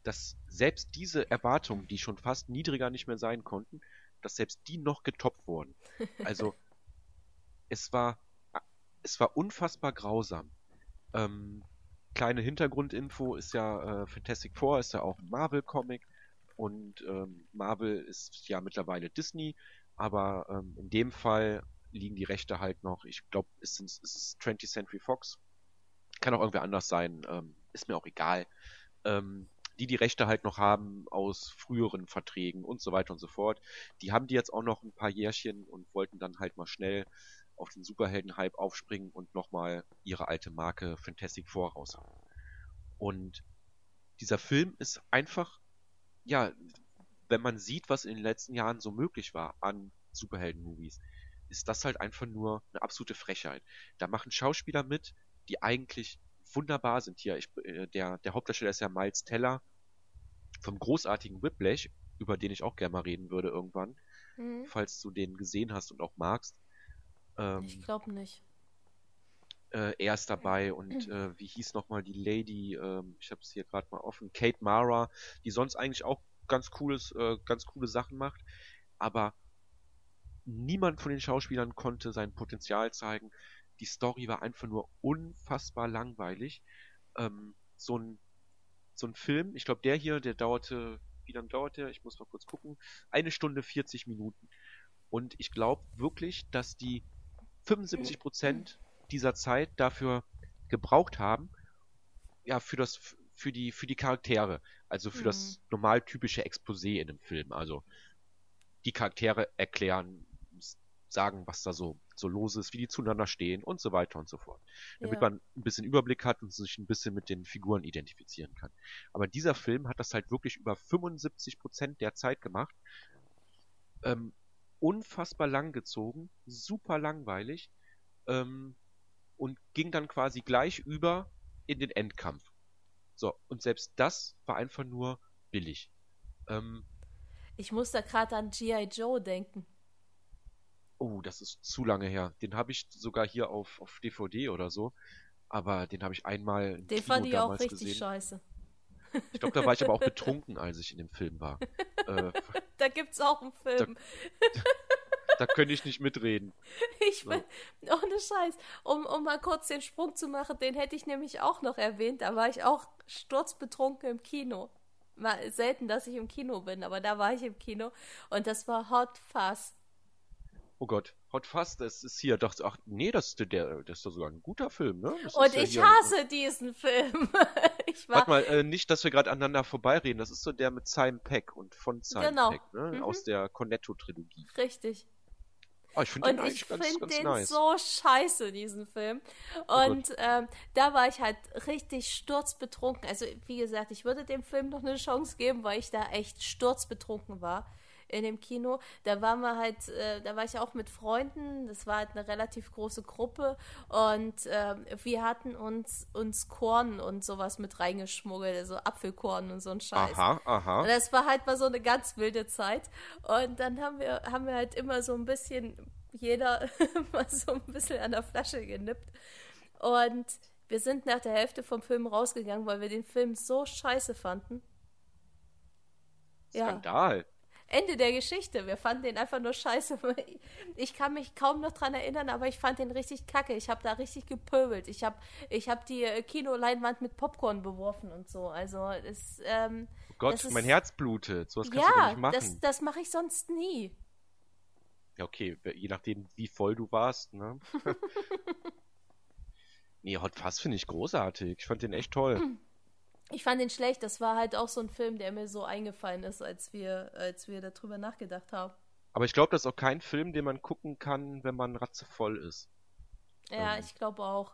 dass selbst diese Erwartungen, die schon fast niedriger nicht mehr sein konnten, dass selbst die noch getoppt wurden. Also es war es war unfassbar grausam. Ähm, kleine Hintergrundinfo ist ja äh, Fantastic Four ist ja auch ein Marvel-Comic und ähm, Marvel ist ja mittlerweile Disney, aber ähm, in dem Fall liegen die Rechte halt noch, ich glaube, es, ist, es ist 20th Century Fox, kann auch irgendwer anders sein, ähm, ist mir auch egal, ähm, die die Rechte halt noch haben aus früheren Verträgen und so weiter und so fort. Die haben die jetzt auch noch ein paar Jährchen und wollten dann halt mal schnell auf den Superhelden-Hype aufspringen und nochmal ihre alte Marke Fantastic Four raushauen. Und dieser Film ist einfach, ja, wenn man sieht, was in den letzten Jahren so möglich war an Superhelden-Movies, ist das halt einfach nur eine absolute Frechheit. Da machen Schauspieler mit, die eigentlich wunderbar sind hier. Ich, äh, der, der Hauptdarsteller ist ja Miles Teller vom großartigen Whiplash, über den ich auch gerne mal reden würde irgendwann, mhm. falls du den gesehen hast und auch magst. Ähm, ich glaube nicht. Äh, er ist dabei und äh, wie hieß nochmal die Lady, äh, ich habe es hier gerade mal offen, Kate Mara, die sonst eigentlich auch ganz cooles, äh, ganz coole Sachen macht, aber niemand von den Schauspielern konnte sein Potenzial zeigen. Die Story war einfach nur unfassbar langweilig. Ähm, so ein so ein Film, ich glaube der hier, der dauerte, wie lange dauert der? Ich muss mal kurz gucken. Eine Stunde 40 Minuten. Und ich glaube wirklich, dass die 75 Prozent dieser Zeit dafür gebraucht haben, ja, für das, für die, für die Charaktere, also für mhm. das normal typische Exposé in dem Film. Also die Charaktere erklären, sagen, was da so, so los ist, wie die zueinander stehen und so weiter und so fort. Damit ja. man ein bisschen Überblick hat und sich ein bisschen mit den Figuren identifizieren kann. Aber dieser Film hat das halt wirklich über 75 Prozent der Zeit gemacht. Ähm, unfassbar lang gezogen, super langweilig ähm, und ging dann quasi gleich über in den Endkampf. So, und selbst das war einfach nur billig. Ähm, ich muss da gerade an G.I. Joe denken. Oh, das ist zu lange her. Den habe ich sogar hier auf, auf DVD oder so. Aber den habe ich einmal. Den Kino fand ich auch richtig gesehen. scheiße. Ich glaube, da war ich aber auch betrunken, als ich in dem Film war. äh, da gibt's auch einen Film. Da, da könnte ich nicht mitreden. Ich so. ohne Scheiß. Um, um mal kurz den Sprung zu machen, den hätte ich nämlich auch noch erwähnt. Da war ich auch sturzbetrunken im Kino. Mal selten, dass ich im Kino bin, aber da war ich im Kino und das war Hot Fuzz. Oh Gott, Hot Fuzz, das ist hier, dachte ach nee, das ist der, das ist doch sogar ein guter Film, ne? Das und ja ich hasse ein, diesen Film. ich war, Warte mal, äh, nicht, dass wir gerade aneinander vorbeireden. Das ist so der mit Simon Peck und von Simon genau. Peck, ne? Mhm. Aus der Cornetto-Trilogie. Richtig. Oh, ich finde den Und ich finde den nice. so scheiße, diesen Film. Oh Und ähm, da war ich halt richtig sturzbetrunken. Also, wie gesagt, ich würde dem Film noch eine Chance geben, weil ich da echt sturzbetrunken war in dem Kino. Da waren wir halt, äh, da war ich auch mit Freunden. Das war halt eine relativ große Gruppe. Und ähm, wir hatten uns, uns Korn und sowas mit reingeschmuggelt. Also Apfelkorn und so ein Scheiß. Aha, aha. Und das war halt mal so eine ganz wilde Zeit. Und dann haben wir, haben wir halt immer so ein bisschen, jeder mal so ein bisschen an der Flasche genippt. Und wir sind nach der Hälfte vom Film rausgegangen, weil wir den Film so scheiße fanden. Ja. Ende der Geschichte. Wir fanden den einfach nur scheiße. Ich kann mich kaum noch dran erinnern, aber ich fand den richtig kacke. Ich habe da richtig gepöbelt. Ich habe ich hab die äh, Kinoleinwand mit Popcorn beworfen und so. Also, es, ähm, Oh Gott, das ist- mein Herz blutet. So was kannst du doch ja, nicht machen. das, das mache ich sonst nie. Ja, okay, je nachdem, wie voll du warst, ne? nee, Hot Fuzz finde ich großartig. Ich fand den echt toll. Ich fand den schlecht. Das war halt auch so ein Film, der mir so eingefallen ist, als wir, als wir darüber nachgedacht haben. Aber ich glaube, das ist auch kein Film, den man gucken kann, wenn man ratzevoll ist. Ja, Ähm. ich glaube auch.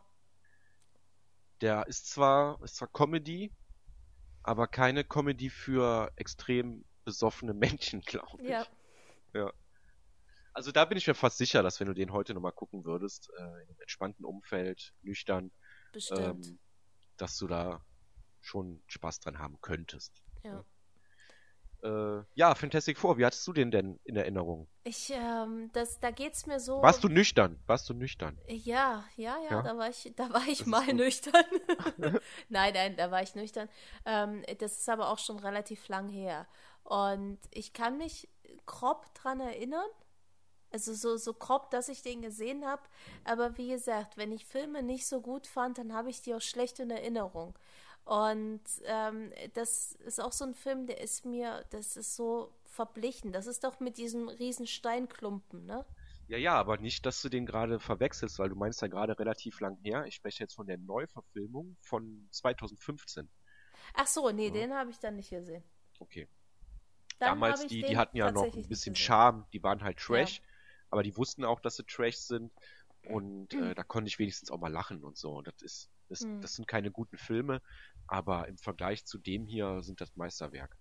Der ist zwar, ist zwar Comedy, aber keine Comedy für extrem besoffene Menschen, glaube ich. Ja. Also da bin ich mir fast sicher, dass wenn du den heute nochmal gucken würdest, äh, in einem entspannten Umfeld, nüchtern, Bestimmt. ähm, dass du da schon Spaß dran haben könntest. ja. Äh, ja, Fantastic Four, wie hattest du den denn in Erinnerung? Ich, ähm, das, da geht's mir so. Warst du nüchtern? Warst du nüchtern? Ja, ja, ja, Ja? da war ich, da war ich ist mal nüchtern. nein, nein, da war ich nüchtern. Ähm, das ist aber auch schon relativ lang her. Und ich kann mich grob dran erinnern. Also so, so grob, dass ich den gesehen habe. Aber wie gesagt, wenn ich Filme nicht so gut fand, dann habe ich die auch schlecht in Erinnerung. Und ähm, das ist auch so ein Film, der ist mir, das ist so verblichen. Das ist doch mit diesem riesen Steinklumpen, ne? Ja, ja, aber nicht, dass du den gerade verwechselst, weil du meinst ja gerade relativ lang her. Ich spreche jetzt von der Neuverfilmung von 2015. Ach so, nee, Ja. den habe ich dann nicht gesehen. Okay. Dann Damals, die, die hatten ja noch ein bisschen. Charme, die waren halt Trash, aber die wussten auch, dass sie Trash sind und Mhm. äh, da konnte ich wenigstens auch mal lachen und so. Und das ist, das, Mhm. das sind keine guten Filme, aber im Vergleich zu dem hier sind das Meisterwerk.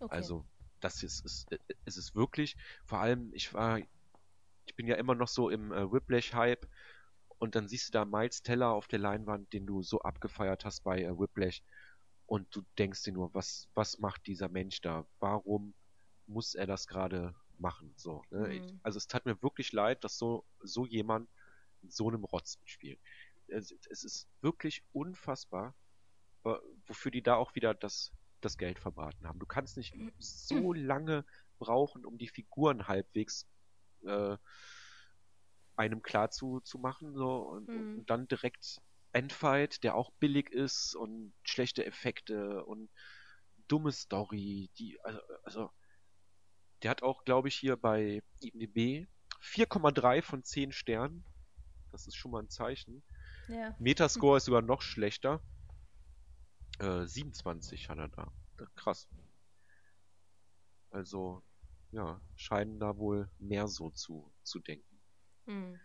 Okay. Also, das ist, ist, äh, es ist wirklich, vor allem, ich war, ich bin ja immer noch so im äh, Whiplash-Hype und dann siehst du da Miles Teller auf der Leinwand, den du so abgefeiert hast bei äh, Whiplash und du denkst dir nur, was, was macht dieser Mensch da? Warum muss er das gerade machen? So, ne? Mhm. also es tat mir wirklich leid, dass so, so jemand in so einem Rotz spielt. Es, es ist wirklich unfassbar, wa- wofür die da auch wieder das, das Geld verbraten haben. Du kannst nicht so lange brauchen, um die Figuren halbwegs äh, einem klar zu, zu machen, so, und, Mhm. und dann direkt Endfight, der auch billig ist und schlechte Effekte und dumme Story, die, also, also der hat auch, glaube ich, hier bei IMDb 4,3 von 10 Sternen. Das ist schon mal ein Zeichen. Ja. Metascore ist sogar noch schlechter. Äh, 27 hat er da. Krass. Also, ja, scheinen da wohl mehr so zu, zu denken. Hm.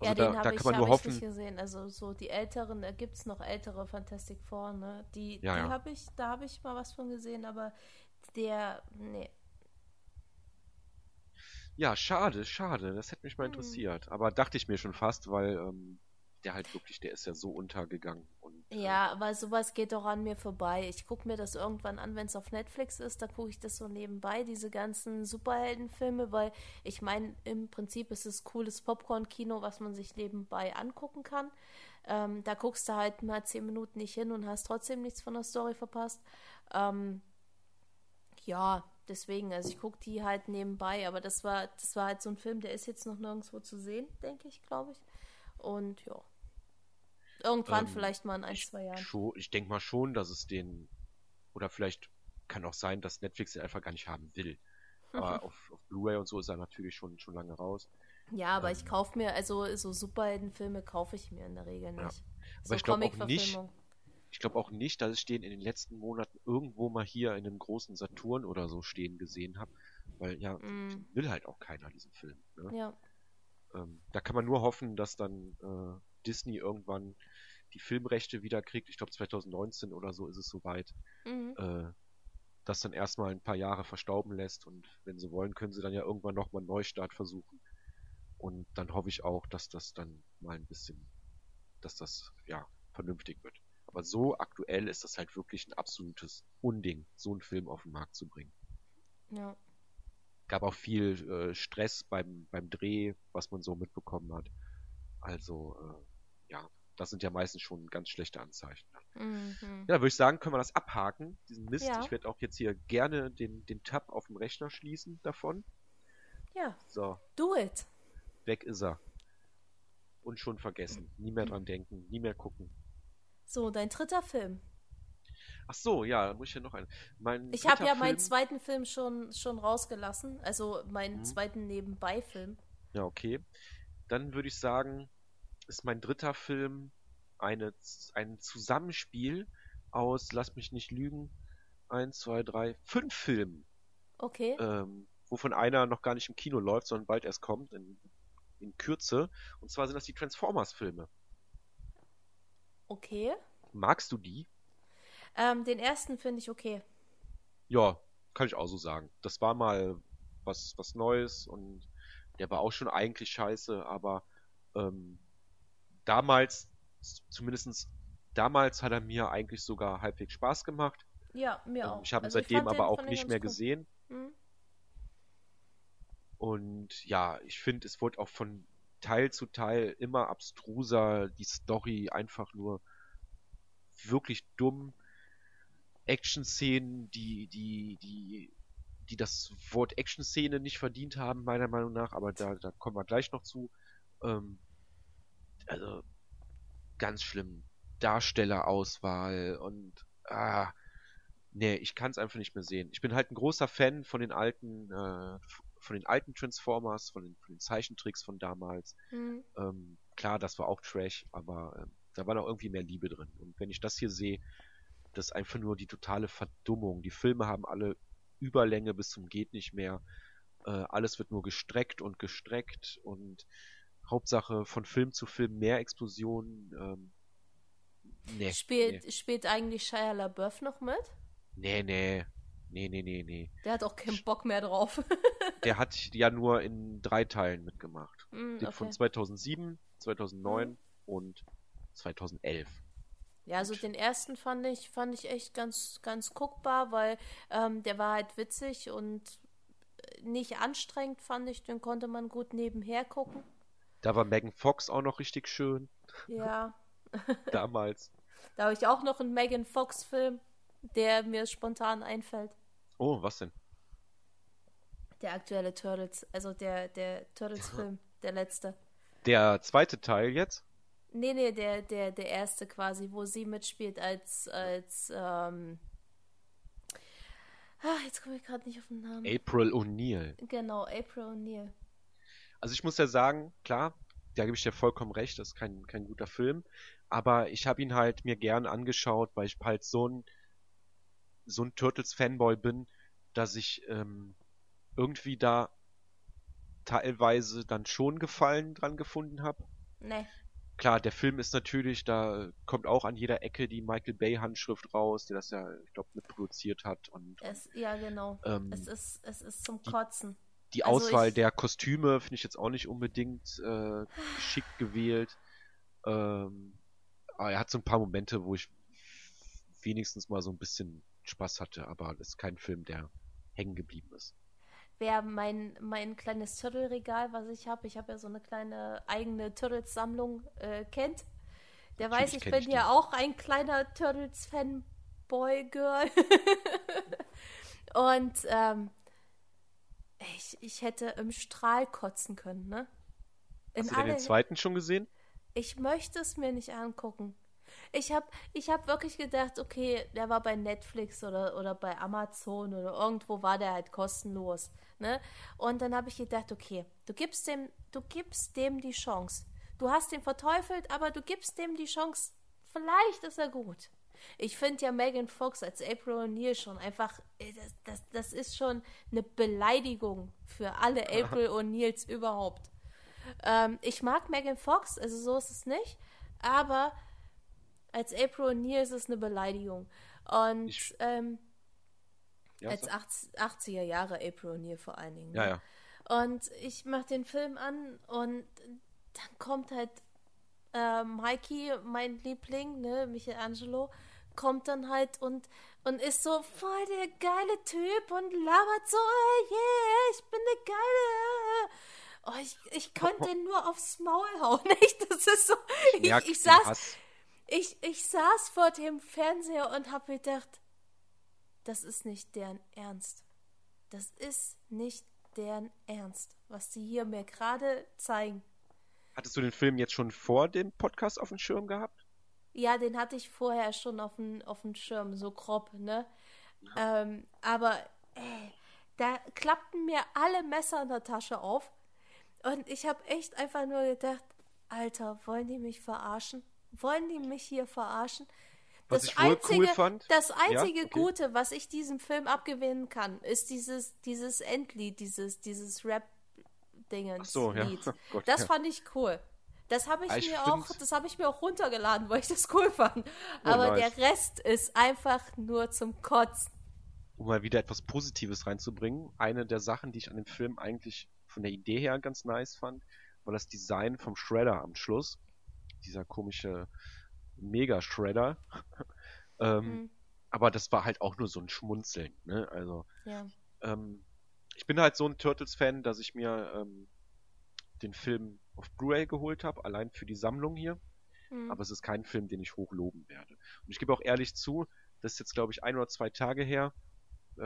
Also ja, da, den habe ich, kann man hab nur ich hoffen, nicht gesehen. Also so die älteren, da gibt es noch ältere Fantastic Four, ne? Die, Ja, die ja. habe ich, da habe ich mal was von gesehen, aber der, nee. ja, schade, schade, das hätte mich mal Hm. interessiert. Aber dachte ich mir schon fast, weil ähm, der halt wirklich, der ist ja so untergegangen. Und, äh, Ja, aber sowas geht doch an mir vorbei. Ich gucke mir das irgendwann an, wenn es auf Netflix ist, da gucke ich das so nebenbei, diese ganzen Superheldenfilme, weil ich meine, im Prinzip ist es cooles Popcorn-Kino, was man sich nebenbei angucken kann. Ähm, da guckst du halt mal zehn Minuten nicht hin und hast trotzdem nichts von der Story verpasst. Ähm, ja, deswegen, also ich gucke die halt nebenbei, aber das war, das war halt so ein Film, der ist jetzt noch nirgendwo zu sehen, denke ich, glaube ich. Und ja. Irgendwann Ähm, vielleicht mal in ein, ich, zwei Jahren. schon, ich denke mal schon, dass es den, oder vielleicht kann auch sein, dass Netflix den einfach gar nicht haben will. Aber auf, auf Blu-ray und so ist er natürlich schon, schon lange raus. Ja, aber ich Ähm. kaufe mir, also so Superheldenfilme kaufe ich mir in der Regel Ja. nicht. Aber So ich glaube auch nicht, ich glaube auch nicht, dass ich den in den letzten Monaten irgendwo mal hier in einem großen Saturn oder so stehen gesehen habe. Weil ja, Mm, will halt auch keiner diesen Film. Ne? ja. ähm, da kann man nur hoffen, dass dann äh, Disney irgendwann die Filmrechte wieder kriegt. Ich glaube 2019 oder so ist es soweit. Mhm. Äh, das dann erstmal ein paar Jahre verstauben lässt und wenn sie wollen, können sie dann ja irgendwann nochmal einen Neustart versuchen. Und dann hoffe ich auch, dass das dann mal ein bisschen, dass das ja vernünftig wird. Aber so aktuell ist das halt wirklich ein absolutes Unding, so einen Film auf den Markt zu bringen. Ja. Gab auch viel äh, Stress beim, beim Dreh, was man so mitbekommen hat. Also, äh, ja, das sind ja meistens schon ganz schlechte Anzeichen. Mhm. Ja, würde ich sagen, können wir das abhaken, diesen Mist. Ja. Ich werde auch jetzt hier gerne den, den Tab auf dem Rechner schließen davon. Ja. So. Do it. Weg ist er. Und schon vergessen. Nie mehr dran denken, nie mehr gucken. So, dein dritter Film. Ach so, ja, da muss ich ja noch einen. Mein ich habe ja Film... meinen zweiten Film schon, schon rausgelassen, also meinen mhm. zweiten Nebenbei-Film. Ja, okay. Dann würde ich sagen, ist mein dritter Film eine, ein Zusammenspiel aus, lass mich nicht lügen, eins, zwei, drei, fünf Filmen. Okay. Ähm, wovon einer noch gar nicht im Kino läuft, sondern bald erst kommt, in, in Kürze. Und zwar sind das die Transformers-Filme. Okay. Magst du die? Ähm, den ersten finde ich okay. Ja, kann ich auch so sagen. Das war mal was, was Neues und der war auch schon eigentlich scheiße, aber ähm, damals, zumindest damals hat er mir eigentlich sogar halbwegs Spaß gemacht. Ja, mir ähm, auch. Ich habe ihn also seitdem aber auch nicht mehr cool. gesehen. Mhm. Und ja, ich finde, es wurde auch von Teil zu Teil immer abstruser, die Story einfach nur wirklich dumm. Action-Szenen, die, die, die, die das Wort Action-Szene nicht verdient haben, meiner Meinung nach, aber da, da kommen wir gleich noch zu. Ähm, also, ganz schlimm. Darstellerauswahl und, ah, nee, ich kann es einfach nicht mehr sehen. Ich bin halt ein großer Fan von den alten, äh, von den alten Transformers, von den, von den Zeichentricks von damals. Mhm. Ähm, klar, das war auch Trash, aber äh, da war noch irgendwie mehr Liebe drin. Und wenn ich das hier sehe, das ist einfach nur die totale Verdummung. Die Filme haben alle Überlänge bis zum geht nicht mehr. Äh, alles wird nur gestreckt und gestreckt und Hauptsache von Film zu Film mehr Explosionen. Ähm, nee, spielt, nee. spielt eigentlich Shia LaBeouf noch mit? Nee, nee. Nee, nee, nee, nee. Der hat auch keinen Bock mehr drauf. der hat ja nur in drei Teilen mitgemacht. Mm, okay. Von 2007, 2009 mm. und 2011. Ja, also den ersten fand ich, fand ich echt ganz, ganz guckbar, weil ähm, der war halt witzig und äh, nicht anstrengend, fand ich. Den konnte man gut nebenher gucken. Da war Megan Fox auch noch richtig schön. Ja. Damals. Da habe ich auch noch einen Megan Fox-Film, der mir spontan einfällt. Oh, was denn? Der aktuelle Turtles, also der, der Turtles-Film, der letzte. Der zweite Teil jetzt? Nee, nee, der, der, der erste quasi, wo sie mitspielt als, als, ähm, ah, jetzt komme ich gerade nicht auf den Namen. April O'Neil. Genau, April O'Neil. Also ich muss ja sagen, klar, da gebe ich dir vollkommen recht, das ist kein, kein guter Film, aber ich habe ihn halt mir gern angeschaut, weil ich halt so ein so ein Turtles-Fanboy bin, dass ich ähm, irgendwie da teilweise dann schon Gefallen dran gefunden habe. Nee. Klar, der Film ist natürlich, da kommt auch an jeder Ecke die Michael Bay Handschrift raus, der das ja, ich glaube, mitproduziert hat. Und, es, ja, genau. Ähm, es, ist, es ist zum Kotzen. Die, die also Auswahl ich... der Kostüme finde ich jetzt auch nicht unbedingt äh, geschickt gewählt. Ähm, aber er hat so ein paar Momente, wo ich wenigstens mal so ein bisschen Spaß hatte, aber das ist kein Film, der hängen geblieben ist. Wer mein, mein kleines Turtle-Regal, was ich habe, ich habe ja so eine kleine eigene Turtles-Sammlung, äh, kennt, der Natürlich weiß, ich bin ich ja auch ein kleiner Turtles-Fanboy-Girl. Und ähm, ich, ich hätte im Strahl kotzen können, ne? In Hast du den zweiten schon gesehen? Ich möchte es mir nicht angucken. Ich habe ich hab wirklich gedacht, okay, der war bei Netflix oder, oder bei Amazon oder irgendwo war der halt kostenlos. Ne? Und dann habe ich gedacht, okay, du gibst dem, du gibst dem die Chance. Du hast ihn verteufelt, aber du gibst dem die Chance. Vielleicht ist er gut. Ich finde ja Megan Fox als April O'Neil schon einfach, äh, das, das, das ist schon eine Beleidigung für alle April O'Neils überhaupt. Ähm, ich mag Megan Fox, also so ist es nicht, aber als April O'Neil ist es eine Beleidigung. Und Ich- ähm, Ja, als so. 80, 80er Jahre April O'Neil vor allen Dingen. ja, ne? ja. Und ich mach den Film an und dann kommt halt äh, Mikey, mein Liebling, ne, Michelangelo, kommt dann halt und, und ist so voll der geile Typ und labert so, yeah, ich bin der geile. Oh, ich, ich könnte den nur aufs Maul hauen, echt? Das ist so. Ich, ich, saß, ich, ich saß vor dem Fernseher und hab gedacht, das ist nicht deren Ernst. Das ist nicht deren Ernst, was sie hier mir gerade zeigen. Hattest du den Film jetzt schon vor dem Podcast auf dem Schirm gehabt? Ja, den hatte ich vorher schon auf dem auf dem Schirm, so grob, ne? Ähm, aber ey, da klappten mir alle Messer in der Tasche auf und ich habe echt einfach nur gedacht, Alter, wollen die mich verarschen? Wollen die mich hier verarschen? Was ich wohl cool fand- Das Ja, einzige okay. Gute, was ich diesem Film abgewinnen kann, ist dieses, dieses Endlied, dieses, dieses Rap-Dingens. So, ja. Lied. Gott, das ja. fand ich cool. Das habe ich, Ah, ich mir auch, das habe ich mir auch runtergeladen, weil ich das cool fand. Oh, Aber nice. der Rest ist einfach nur zum Kotzen. um mal wieder etwas Positives reinzubringen, eine der Sachen, die ich an dem Film eigentlich von der Idee her ganz nice fand, war das Design vom Shredder am Schluss. Dieser komische Mega-Shredder. ähm, Mhm. Aber das war halt auch nur so ein Schmunzeln. Ne? Also, Ja. ähm, ich bin halt so ein Turtles-Fan, dass ich mir ähm, den Film auf Blu-ray geholt habe, allein für die Sammlung hier. Mhm. Aber es ist kein Film, den ich hochloben werde. Und ich gebe auch ehrlich zu, das ist jetzt, glaube ich, ein oder zwei Tage her, äh,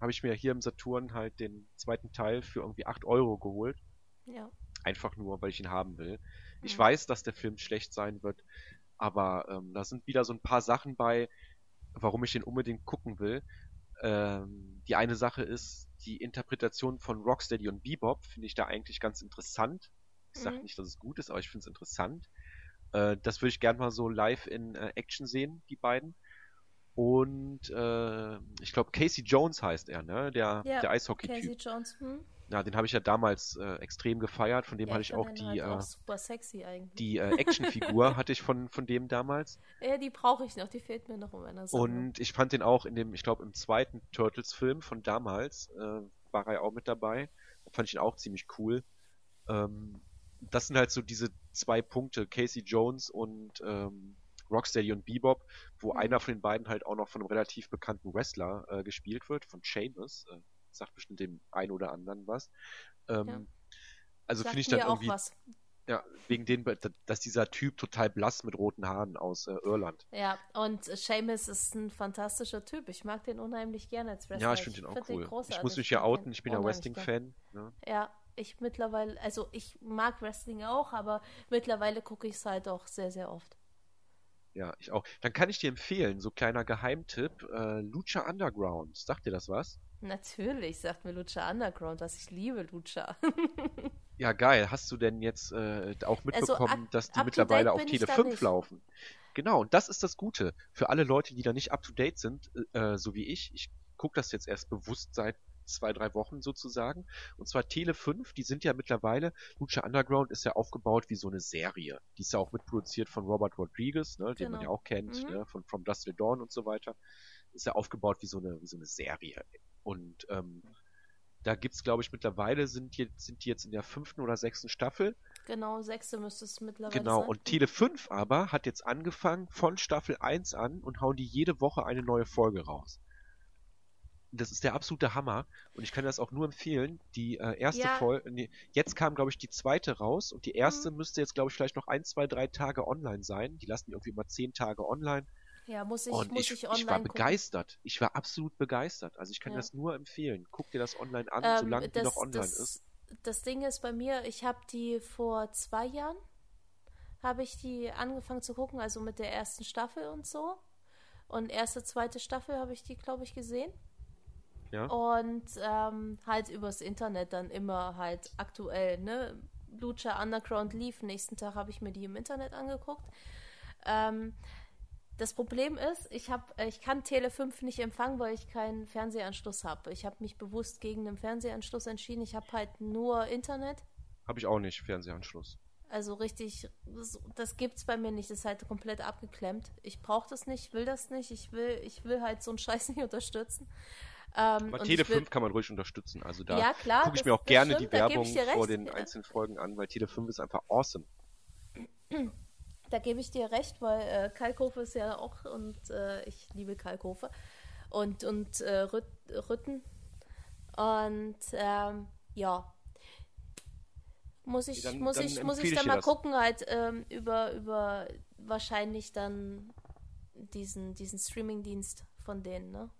habe ich mir hier im Saturn halt den zweiten Teil für irgendwie 8 Euro geholt. ja. Einfach nur, weil ich ihn haben will. Ich Mhm. weiß, dass der Film schlecht sein wird, aber ähm, da sind wieder so ein paar Sachen bei, warum ich den unbedingt gucken will. Ähm, die eine Sache ist, die Interpretation von Rocksteady und Bebop finde ich da eigentlich ganz interessant. Ich sage Mhm. nicht, dass es gut ist, aber ich finde es interessant. Äh, das würde ich gern mal so live in äh, Action sehen, die beiden. Und äh, ich glaube, Casey Jones heißt er, ne? Der, Ja, der Eishockey-Typ. Casey Jones. Hm? Ja, den habe ich ja damals äh, extrem gefeiert. Von dem Ja, hatte ich auch die, halt äh, auch super sexy eigentlich. die äh, Actionfigur hatte ich von, von dem damals. Ja, die brauche ich noch, die fehlt mir noch in meiner Sammlung. Und ich fand den auch in dem, ich glaube, im zweiten Turtles-Film von damals, äh, war er auch mit dabei. Da fand ich ihn auch ziemlich cool. Ähm, das sind halt so diese zwei Punkte, Casey Jones und ähm, Rocksteady und Bebop, wo Mhm. einer von den beiden halt auch noch von einem relativ bekannten Wrestler äh, gespielt wird, von Sheamus. Äh, sagt bestimmt dem einen oder anderen was. Ähm, Ja. Also finde ich dann auch irgendwie was. ja, wegen den, dass dieser Typ total blass mit roten Haaren aus äh, Irland. Ja, und Seamus ist ein fantastischer Typ. Ich mag den unheimlich gerne als Wrestler. Ja, ich finde den auch find cool. ich muss mich ja outen, ich bin ja. Wrestling-Fan. Ne? Ja, ich mittlerweile, also ich mag Wrestling auch, aber mittlerweile gucke ich es halt auch sehr, sehr oft. Ja, ich auch. Dann kann ich dir empfehlen, so kleiner Geheimtipp, äh, Lucha Underground. Sagt dir das was? Natürlich, sagt mir Lucha Underground, dass ich liebe Lucha. Ja, geil. Hast du denn jetzt äh, auch mitbekommen, Also, dass die mittlerweile auf Tele da 5 nicht. laufen? Genau, und das ist das Gute. Für alle Leute, die da nicht up to date sind, äh, so wie ich, ich gucke das jetzt erst bewusst seit zwei, drei Wochen sozusagen. Und zwar Tele 5, die sind ja mittlerweile, Lucha Underground ist ja aufgebaut wie so eine Serie. Die ist ja auch mitproduziert von Robert Rodriguez, ne, den man Genau. ja auch kennt, Mhm. ne, von From Dust Till Dawn und so weiter. Ist ja aufgebaut wie so eine, wie so eine Serie. Und ähm, da gibt's, glaube ich, mittlerweile sind die, sind die jetzt in der fünften oder sechsten Staffel. genau, sechste müsste es mittlerweile Genau, sein. und Tele 5 aber hat jetzt angefangen von Staffel 1 an und hauen die jede Woche eine neue Folge raus. Das ist der absolute Hammer und ich kann das auch nur empfehlen. Die äh, erste Ja. Folge, nee, jetzt kam glaube ich die zweite raus und die erste Mhm. müsste jetzt glaube ich vielleicht noch ein, zwei, drei Tage online sein. Die lassen die irgendwie immer zehn Tage online Ja, muss ich, und muss ich, ich, ich, online war gucken. begeistert. Ich war absolut begeistert. Also ich kann Ja. das nur empfehlen. Guck dir das online an, Ähm, solange die das, noch online das, ist. Das Ding ist bei mir, ich habe die vor zwei Jahren, habe ich die angefangen zu gucken, also mit der ersten Staffel und so. Und erste, zweite Staffel habe ich die, glaube ich, gesehen. Ja. Und ähm, halt übers Internet dann immer halt aktuell, ne? Lucha Underground lief, nächsten Tag habe ich mir die im Internet angeguckt. Ähm, das Problem ist, ich, hab, ich kann Tele 5 nicht empfangen, weil ich keinen Fernsehanschluss habe. Ich habe mich bewusst gegen den Fernsehanschluss entschieden. Ich habe halt nur Internet. Habe ich auch nicht, Fernsehanschluss. Also richtig, das, das gibt's bei mir nicht. Das ist halt komplett abgeklemmt. Ich brauche das nicht, will das nicht. Ich will, ich will halt so einen Scheiß nicht unterstützen. Ähm, Aber Tele 5 kann man ruhig unterstützen. Also da ja, gucke ich mir auch gerne stimmt, die Werbung vor den einzelnen Folgen an, weil Tele 5 ist einfach awesome. Da gebe ich dir recht, weil äh, Kalkofe ist ja auch und äh, ich liebe Kalkofe und, und äh, Rüt, Rütten. Und ähm, ja, muss ich, dann, muss dann ich, muss ich dann mal das. gucken, halt ähm, über, über wahrscheinlich dann diesen, diesen Streaming-Dienst von denen, ne?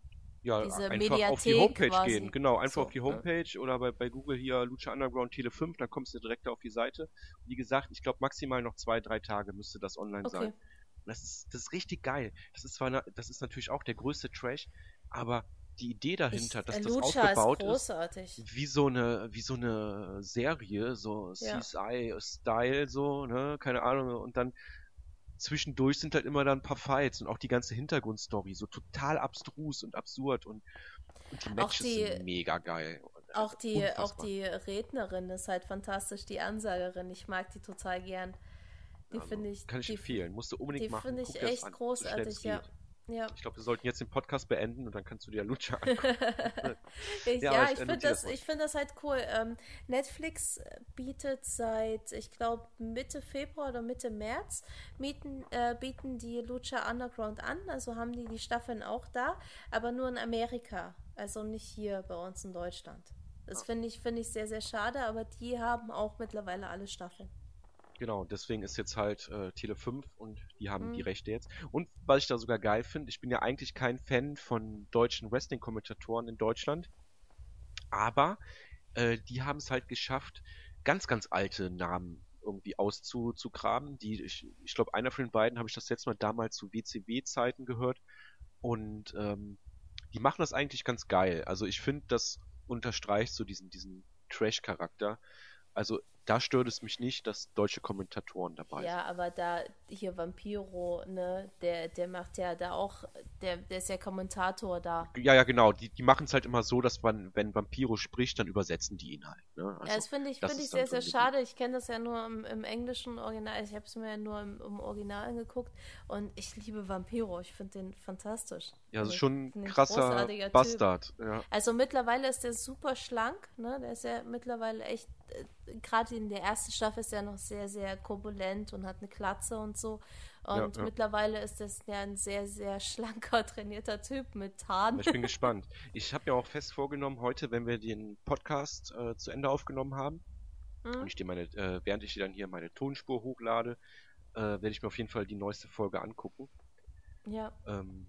Ja, Diese einfach Mediathek auf die Homepage quasi. gehen. Genau, einfach so, auf die Homepage ja. oder bei, bei Google hier Lucha Underground Tele 5, dann kommst du direkt auf die Seite. Wie gesagt, ich glaube maximal noch zwei, drei Tage müsste das online okay. sein. Und das ist, das ist richtig geil. Das ist zwar, das ist natürlich auch der größte Trash, aber die Idee dahinter, ich, dass das aufgebaut ist, ist, wie so eine, wie so eine Serie, so ja. CSI-Style, so, ne, keine Ahnung, und dann zwischendurch sind halt immer dann ein paar Fights und auch die ganze Hintergrundstory so total abstrus und absurd und, und die Matches die, sind mega geil. Auch die, Unfassbar. auch die Rednerin ist halt fantastisch, die Ansagerin. Ich mag die total gern. Die ja, finde ich. Kann ich die, empfehlen. Musst du unbedingt die machen. Die finde ich echt großartig, ja. Geht. Ja. Ich glaube, wir sollten jetzt den Podcast beenden und dann kannst du dir Lucha ich, ja, ja, ich finde das, das, find das halt cool. Ähm, Netflix bietet seit, ich glaube, Mitte Februar oder Mitte März mieten, äh, bieten die Lucha Underground an. Also haben die die Staffeln auch da, aber nur in Amerika. Also nicht hier bei uns in Deutschland. Das finde ich, find ich sehr, sehr schade, aber die haben auch mittlerweile alle Staffeln. Genau, deswegen ist jetzt halt äh, Tele 5 und die haben mhm. die Rechte jetzt. Und was ich da sogar geil finde, ich bin ja eigentlich kein Fan von deutschen Wrestling-Kommentatoren in Deutschland, aber äh, die haben es halt geschafft, ganz, ganz alte Namen irgendwie auszugraben. Die, ich, ich glaube, einer von den beiden habe ich das letzte Mal damals zu WCW-Zeiten gehört. Und ähm, die machen das eigentlich ganz geil. Also ich finde, das unterstreicht so diesen, diesen Trash-Charakter. Also da stört es mich nicht, dass deutsche Kommentatoren dabei ja, sind. Ja, aber da hier Vampiro, ne, der, der macht ja da auch, der, der ist ja Kommentator da. Ja, ja, genau. Die, die machen es halt immer so, dass man, wenn Vampiro spricht, dann übersetzen die ihn halt. Ne? Also, ja, das finde ich, find ich sehr, sehr schade. Ich kenne das ja nur im, im englischen Original. Ich habe es mir ja nur im, im, Original angeguckt und ich liebe Vampiro. Ich finde den fantastisch. Ja, das ist also schon ein krasser Bastard. Ja. Also mittlerweile ist der super schlank, ne? Der ist ja mittlerweile echt, äh, gerade in der ersten Staffel ist er noch sehr, sehr korpulent und hat eine Klatze und so. Und ja, ja. mittlerweile ist das ja ein sehr, sehr schlanker, trainierter Typ mit Haaren. Ich bin gespannt. Ich habe ja auch fest vorgenommen, heute, wenn wir den Podcast äh, zu Ende aufgenommen haben, mhm. und ich dir meine, äh, während ich dir dann hier meine Tonspur hochlade, äh, werde ich mir auf jeden Fall die neueste Folge angucken. Ja. Ähm,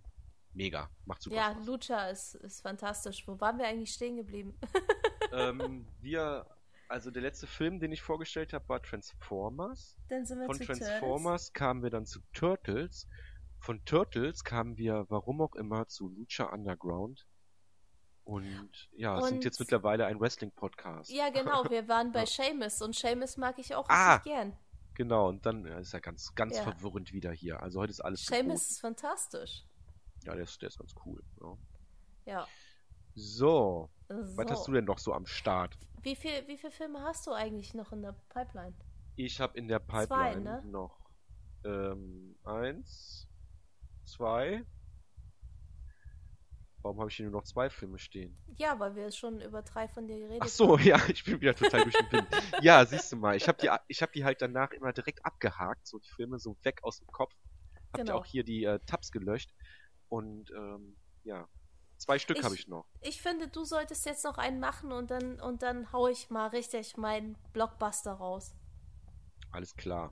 mega, macht super ja, Spaß. Ja, Lucha ist, ist fantastisch. Wo waren wir eigentlich stehen geblieben? ähm, wir also der letzte Film, den ich vorgestellt habe, war Transformers. Dann sind wir Von zu Transformers Turtles. kamen wir dann zu Turtles. Von Turtles kamen wir, warum auch immer, zu Lucha Underground. Und ja, und sind jetzt mittlerweile ein Wrestling-Podcast. Ja, genau, wir waren bei ja. Seamus und Seamus mag ich auch ah, richtig gern. Genau, und dann ja, ist er ganz, ganz ja. verwirrend wieder hier. Also heute ist alles Seamus ist fantastisch. Ja, der ist, der ist ganz cool. Ja. ja. So, so, was hast du denn noch so am Start? Wie viel, wie viele Filme hast du eigentlich noch in der Pipeline? Ich habe in der Pipeline zwei, ne? noch ähm, eins, zwei. Warum habe ich hier nur noch zwei Filme stehen? Ja, weil wir schon über drei von dir geredet haben. Ach so, haben. ja, ich bin wieder total durch den Wind. ja, siehst du mal, ich habe die, ich hab die halt danach immer direkt abgehakt, so die Filme so weg aus dem Kopf. Hab genau. ja auch hier die äh, Tabs gelöscht. Und ähm, ja, Zwei Stück habe ich noch. Ich finde, du solltest jetzt noch einen machen und dann, und dann hau ich mal richtig meinen Blockbuster raus. Alles klar.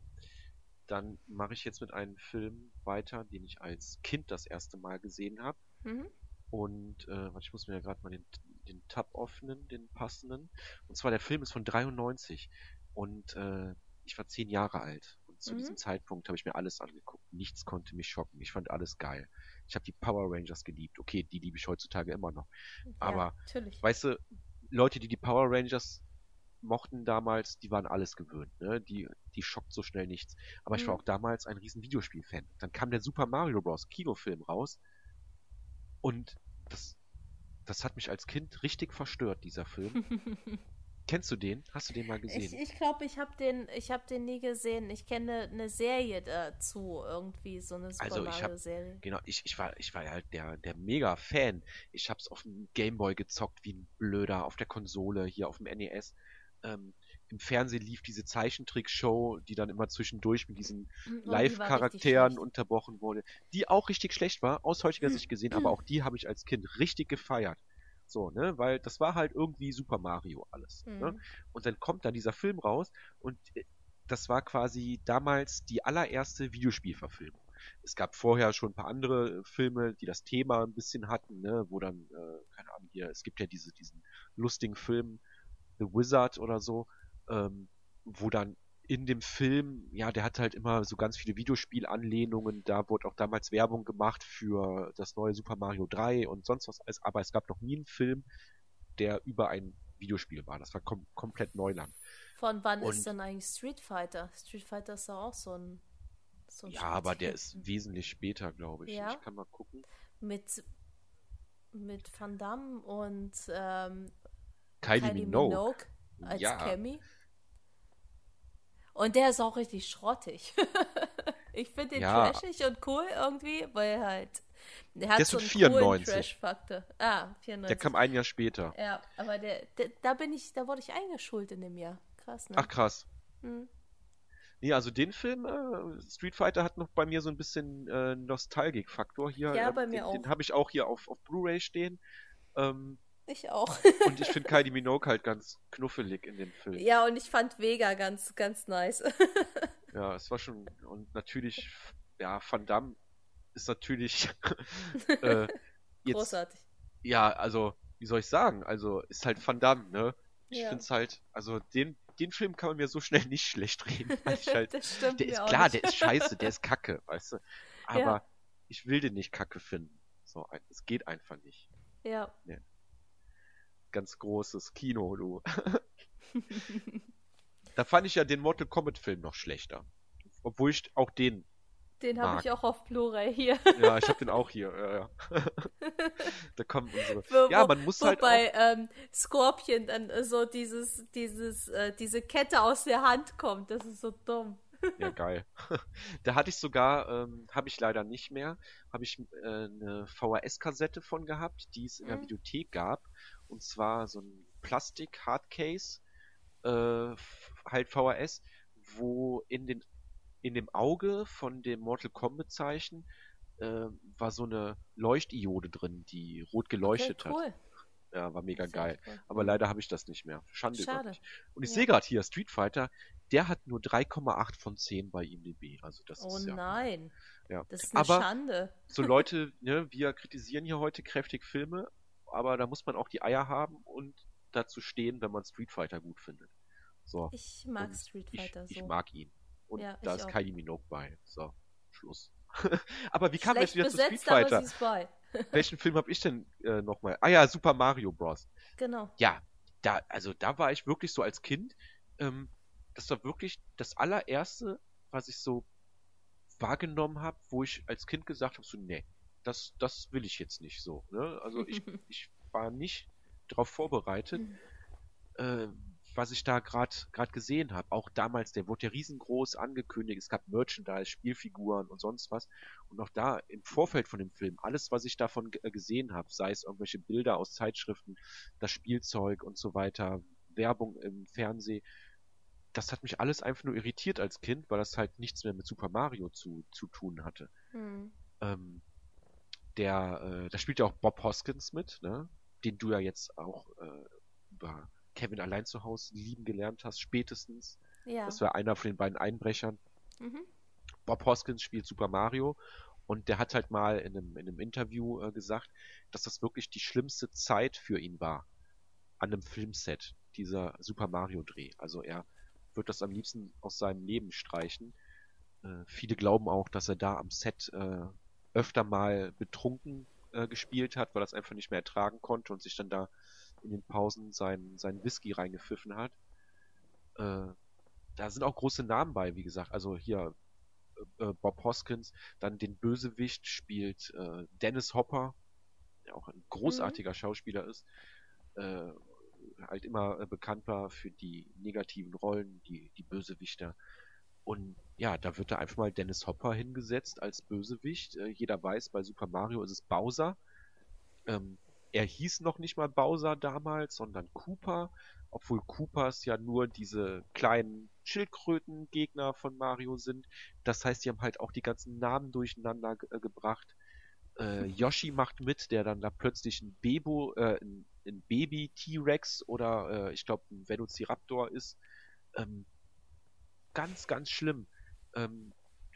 Dann mache ich jetzt mit einem Film weiter, den ich als Kind das erste Mal gesehen habe. Mhm. Und äh, ich muss mir ja gerade mal den, den Tab öffnen, den passenden. Und zwar der Film ist von 93 und äh, ich war zehn Jahre alt. Und zu mhm. diesem Zeitpunkt habe ich mir alles angeguckt. Nichts konnte mich schocken. Ich fand alles geil. Ich habe die Power Rangers geliebt. Okay, die liebe ich heutzutage immer noch. Ja, Aber, natürlich. weißt du, Leute, die die Power Rangers mochten damals, die waren alles gewöhnt. Ne? Die, die schockt so schnell nichts. Aber mhm. ich war mhm. auch damals ein riesen Videospiel-Fan. Dann kam der Super Mario Bros. Kinofilm raus. Und das, das hat mich als Kind richtig verstört, dieser Film. Kennst du den? Hast du den mal gesehen? Ich glaube, ich, glaub, ich habe den, hab den nie gesehen. Ich kenne eine Serie dazu, irgendwie, so eine Super also ich hab, Mario-Serie. Genau, ich, ich, war, ich war ja halt der, der Mega-Fan. Ich hab's auf dem Gameboy gezockt wie ein Blöder, auf der Konsole, hier auf dem NES. Ähm, Im Fernsehen lief diese Zeichentrick-Show, die dann immer zwischendurch mit diesen Mhm, Live-Charakteren unterbrochen wurde, die auch richtig schlecht war, aus heutiger Mhm. Sicht gesehen, aber auch die habe ich als Kind richtig gefeiert. So, ne, weil das war halt irgendwie Super Mario alles. Ne? Mhm. Und dann kommt da dieser Film raus und äh, das war quasi damals die allererste Videospielverfilmung. Es gab vorher schon ein paar andere Filme, die das Thema ein bisschen hatten, ne, wo dann, äh, keine Ahnung, hier, es gibt ja diese, diesen lustigen Film The Wizard oder so, ähm, wo dann in dem Film, ja, der hatte halt immer so ganz viele Videospielanlehnungen, da wurde auch damals Werbung gemacht für das neue Super Mario 3 und sonst was alles, aber es gab noch nie einen Film, der über ein Videospiel war. Das war kom komplett Neuland. Von wann Und- ist denn eigentlich Street Fighter? Street Fighter ist doch auch so ein. So ein Ja, aber der ist wesentlich später, glaube ich. Ja? Ich kann mal gucken. Mit, mit Van Damme und ähm, Kylie, Kylie Minogue. Minogue als Ja. Cammy. Und der ist auch richtig schrottig. ich finde den Ja. trashig und cool irgendwie, weil halt. Der hat Der ist so einen coolen 94. Trash-Faktor. Ah, 94. Der kam ein Jahr später. ja, aber der, der, da bin ich, da wurde ich eingeschult in dem Jahr. Krass, ne? Ach krass. Hm. Nee, also den Film, äh, Street Fighter hat noch bei mir so ein bisschen äh, Nostalgik-Faktor hier. Ja, ähm, bei mir den, auch. Den habe ich auch hier auf, auf Blu-ray stehen. Ähm, Ich auch. und ich finde Kylie Minogue halt ganz knuffelig in dem Film. ja, und ich fand Vega ganz, ganz nice. Ja, es war schon, und natürlich, ja, Van Damme ist natürlich, äh, jetzt, Großartig. ja, also, wie soll ich sagen, also, ist halt Van Damme, ne? Ich Ja. find's halt, also, den, den Film kann man mir so schnell nicht schlecht reden, halt, das stimmt der ist klar, nicht. der ist scheiße, der ist kacke, weißt du, aber Ja. ich will den nicht kacke finden. So, es geht einfach nicht. Ja. Ganz großes Kino, du. da fand ich ja den Mortal Kombat Film noch schlechter. Obwohl ich auch den Den habe ich auch auf Blu-ray hier. Ja, ich habe den auch hier. Ja, ja. da kommen unsere. Wo, ja, man muss halt bei ähm, Scorpion dann so dieses, dieses, äh, diese Kette aus der Hand kommt. Das ist so dumm. Ja, geil. da hatte ich sogar, ähm, habe ich leider nicht mehr, habe ich äh, eine VHS-Kassette von gehabt, die es in der Mhm. Videothek gab. Und zwar so ein Plastik-Hardcase, äh, halt VHS, wo in den in dem Auge von dem Mortal Kombat Zeichen äh, war so eine Leuchtiode drin, die rot geleuchtet okay, cool. hat. Ja, war mega geil. cool. Aber leider habe ich das nicht mehr. Schande Schade. mich. Und ich Ja. sehe gerade hier, Street Fighter, der hat nur 3,8 von 10 bei IMDb. Also das Oh ist ja. nein. ja. Das ist eine Aber Schande. so Leute, ne, wir kritisieren hier heute kräftig Filme, aber da muss man auch die Eier haben und dazu stehen, wenn man Street Fighter gut findet. So. Ich mag Und Street ich, Fighter so. ich mag ihn. Und Ja, da ich ist auch. Kylie Minogue bei. So, Schluss. aber wie kam jetzt wieder zu Street besetzt, aber Fighter? Welchen Film habe ich denn äh, nochmal? Ah ja, Super Mario Bros. Genau. ja, da, also da war ich wirklich so als Kind, ähm, das war wirklich das allererste, was ich so wahrgenommen habe, wo ich als Kind gesagt habe, so, nee, das, das will ich jetzt nicht so. Ne? Also ich, ich war nicht darauf vorbereitet, äh, was ich da gerade gerade gesehen habe. Auch damals, der wurde ja riesengroß angekündigt, es gab Merchandise, Spielfiguren und sonst was. Und auch da im Vorfeld von dem Film, alles, was ich davon äh, gesehen habe, sei es irgendwelche Bilder aus Zeitschriften, das Spielzeug und so weiter, Werbung im Fernsehen, das hat mich alles einfach nur irritiert als Kind, weil das halt nichts mehr mit Super Mario zu, zu tun hatte. Hm. Ähm, der, äh, da spielt ja auch Bob Hoskins mit, ne? Den du ja jetzt auch äh, über Kevin allein zu Hause lieben gelernt hast, spätestens. Ja. Das war einer von den beiden Einbrechern. Mhm. Bob Hoskins spielt Super Mario und der hat halt mal in einem, in einem Interview äh, gesagt, dass das wirklich die schlimmste Zeit für ihn war an einem Filmset, dieser Super Mario Dreh. Also er wird das am liebsten aus seinem Leben streichen. Äh, viele glauben auch, dass er da am Set äh, öfter mal betrunken äh, gespielt hat, weil er es einfach nicht mehr ertragen konnte und sich dann da in den Pausen seinen, seinen Whisky reingepfiffen hat. Äh, da sind auch große Namen bei, wie gesagt. Also hier äh, Bob Hoskins, dann den Bösewicht spielt äh, Dennis Hopper, der auch ein großartiger Schauspieler ist. Äh, halt immer äh, bekannt war für die negativen Rollen, die, die Bösewichter. Und ja, da wird da einfach mal Dennis Hopper hingesetzt als Bösewicht. Äh, jeder weiß, bei Super Mario ist es Bowser. Ähm, er hieß noch nicht mal Bowser damals, sondern Cooper, obwohl Coopers ja nur diese kleinen Schildkröten-Gegner von Mario sind. Das heißt, die haben halt auch die ganzen Namen durcheinander äh, gebracht. Äh, Yoshi macht mit, der dann da plötzlich ein äh, ein, ein Baby-T-Rex oder äh, ich glaube ein Velociraptor ist. Ähm, ganz, ganz schlimm. Ähm,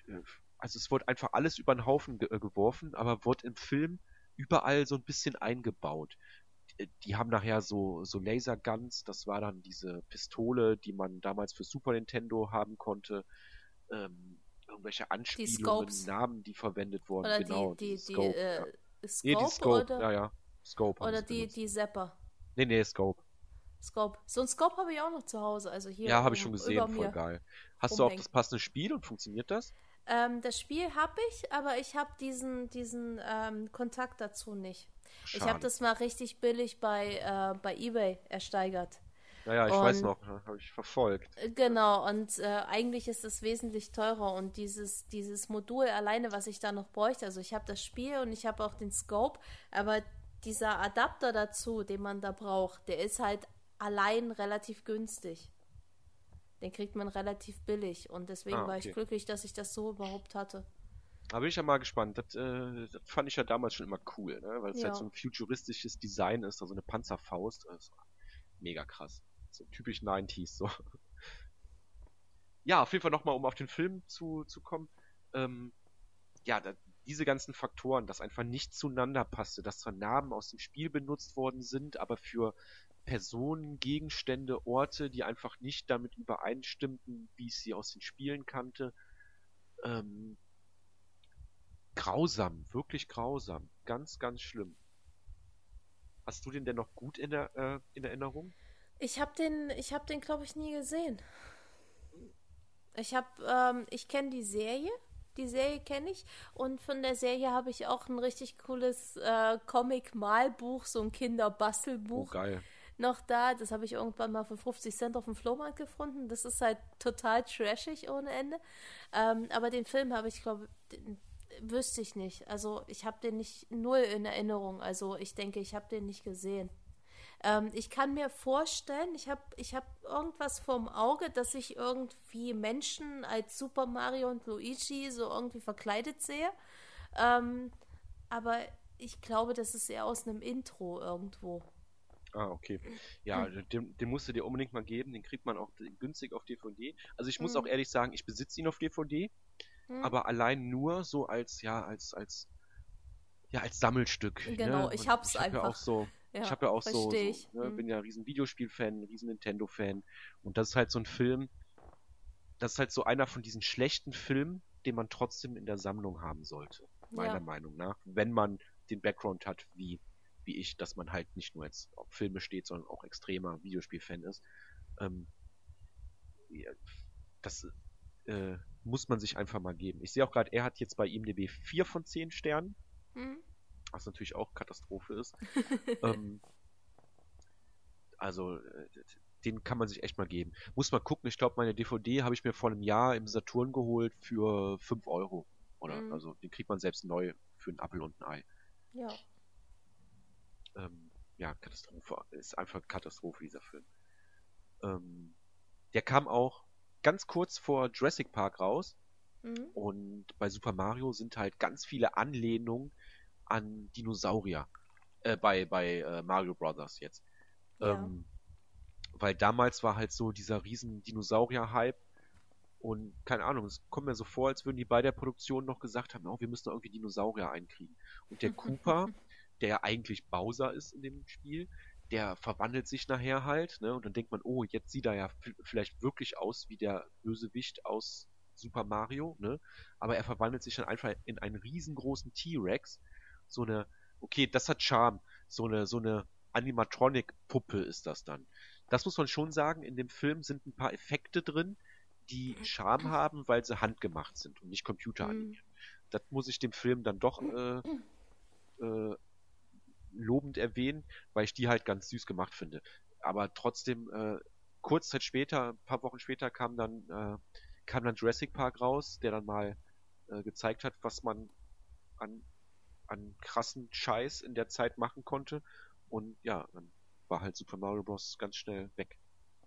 äh, also es wurde einfach alles über den Haufen ge äh, geworfen, aber wurde im Film überall so ein bisschen eingebaut. Äh, die haben nachher so, so Laserguns, das war dann diese Pistole, die man damals für Super Nintendo haben konnte. Ähm, irgendwelche Anspielungen, die Namen, die verwendet wurden. Oder genau, die, die, die, Scope, äh, ja. Scope, nee, die Scope, oder, ja, ja. Scope oder die, die Zapper. Nee, nee, Scope. Scope. So ein Scope habe ich auch noch zu Hause. Also hier ja, habe ich schon gesehen, voll geil. Hast rumhängen. du auch das passende Spiel und funktioniert das? Ähm, das Spiel habe ich, aber ich habe diesen, diesen ähm, Kontakt dazu nicht. Schade. Ich habe das mal richtig billig bei, äh, bei eBay ersteigert. Naja, ich und, weiß noch, habe ich verfolgt. Äh, genau, und äh, eigentlich ist es wesentlich teurer und dieses, dieses Modul alleine, was ich da noch bräuchte, also ich habe das Spiel und ich habe auch den Scope, aber dieser Adapter dazu, den man da braucht, der ist halt allein relativ günstig. Den kriegt man relativ billig und deswegen ah, okay. war ich glücklich, dass ich das so überhaupt hatte. Da bin ich ja mal gespannt. Das, äh, das fand ich ja damals schon immer cool, ne? weil es ja. halt so ein futuristisches Design ist, also eine Panzerfaust. Also mega krass. So typisch 90s. So. Ja, auf jeden Fall nochmal, um auf den Film zu, zu kommen. Ähm, ja, da, diese ganzen Faktoren, dass einfach nicht zueinander passte, dass zwar Namen aus dem Spiel benutzt worden sind, aber für Personen, Gegenstände, Orte, die einfach nicht damit übereinstimmten, wie ich sie aus den Spielen kannte. Ähm, grausam, wirklich grausam. Ganz, ganz schlimm. Hast du den denn noch gut in, der, äh, in Erinnerung? Ich habe den, ich habe den, glaube ich, nie gesehen. Ich habe, ähm, ich kenne die Serie. Die Serie kenne ich und von der Serie habe ich auch ein richtig cooles äh, Comic-Malbuch, so ein Kinderbastelbuch. Oh, geil noch da. Das habe ich irgendwann mal für 50 Cent auf dem Flohmarkt gefunden. Das ist halt total trashig ohne Ende. Ähm, aber den Film habe ich, glaube wüsste ich nicht. Also ich habe den nicht null in Erinnerung. Also ich denke, ich habe den nicht gesehen. Ähm, ich kann mir vorstellen, ich habe ich hab irgendwas vorm Auge, dass ich irgendwie Menschen als Super Mario und Luigi so irgendwie verkleidet sehe. Ähm, aber ich glaube, das ist eher aus einem Intro irgendwo. Ah, okay. Ja, hm. den, den musst du dir unbedingt mal geben. Den kriegt man auch günstig auf DVD. Also ich muss hm. auch ehrlich sagen, ich besitze ihn auf DVD, hm. aber allein nur so als, ja, als, als, ja, als Sammelstück. Ne? Genau, ne? ich hab's ich hab einfach. Ja auch so, ja, ich habe ja auch so, so ne, hm. bin ja riesen Videospiel-Fan, riesen Nintendo-Fan. Und das ist halt so ein Film, das ist halt so einer von diesen schlechten Filmen, den man trotzdem in der Sammlung haben sollte. Meiner ja. Meinung nach. Wenn man den Background hat, wie wie ich, dass man halt nicht nur jetzt auf Filme steht, sondern auch extremer Videospielfan ist. Ähm, das äh, muss man sich einfach mal geben. Ich sehe auch gerade, er hat jetzt bei IMDb 4 von 10 Sternen. Mhm. Was natürlich auch Katastrophe ist. ähm, also, äh, den kann man sich echt mal geben. Muss mal gucken, ich glaube, meine DVD habe ich mir vor einem Jahr im Saturn geholt für 5 Euro. Oder, mhm. also, den kriegt man selbst neu für einen Apfel und ein Ei. Ja ähm, ja, Katastrophe. Ist einfach Katastrophe, dieser Film. Ähm, der kam auch ganz kurz vor Jurassic Park raus. Mhm. Und bei Super Mario sind halt ganz viele Anlehnungen an Dinosaurier. Äh, bei bei äh, Mario Brothers jetzt. Ja. Ähm, weil damals war halt so dieser riesen Dinosaurier-Hype. Und keine Ahnung, es kommt mir so vor, als würden die bei der Produktion noch gesagt haben, oh, wir müssen irgendwie Dinosaurier einkriegen. Und der Cooper, der eigentlich Bowser ist in dem Spiel, der verwandelt sich nachher halt, ne? Und dann denkt man, oh, jetzt sieht er ja vielleicht wirklich aus wie der Bösewicht aus Super Mario, ne? Aber er verwandelt sich dann einfach in einen riesengroßen T-Rex. So eine, okay, das hat Charme. So eine, so eine Animatronic-Puppe ist das dann. Das muss man schon sagen, in dem Film sind ein paar Effekte drin, die Charme haben, weil sie handgemacht sind und nicht computeranimiert. Mhm. Das muss ich dem Film dann doch äh, äh, lobend erwähnen, weil ich die halt ganz süß gemacht finde. aber trotzdem, äh, kurz Zeit später, ein paar Wochen später kam dann, äh, kam dann Jurassic Park raus, der dann mal äh, gezeigt hat, was man an, an krassen Scheiß in der Zeit machen konnte. Und ja, dann war halt Super Mario Bros. ganz schnell weg.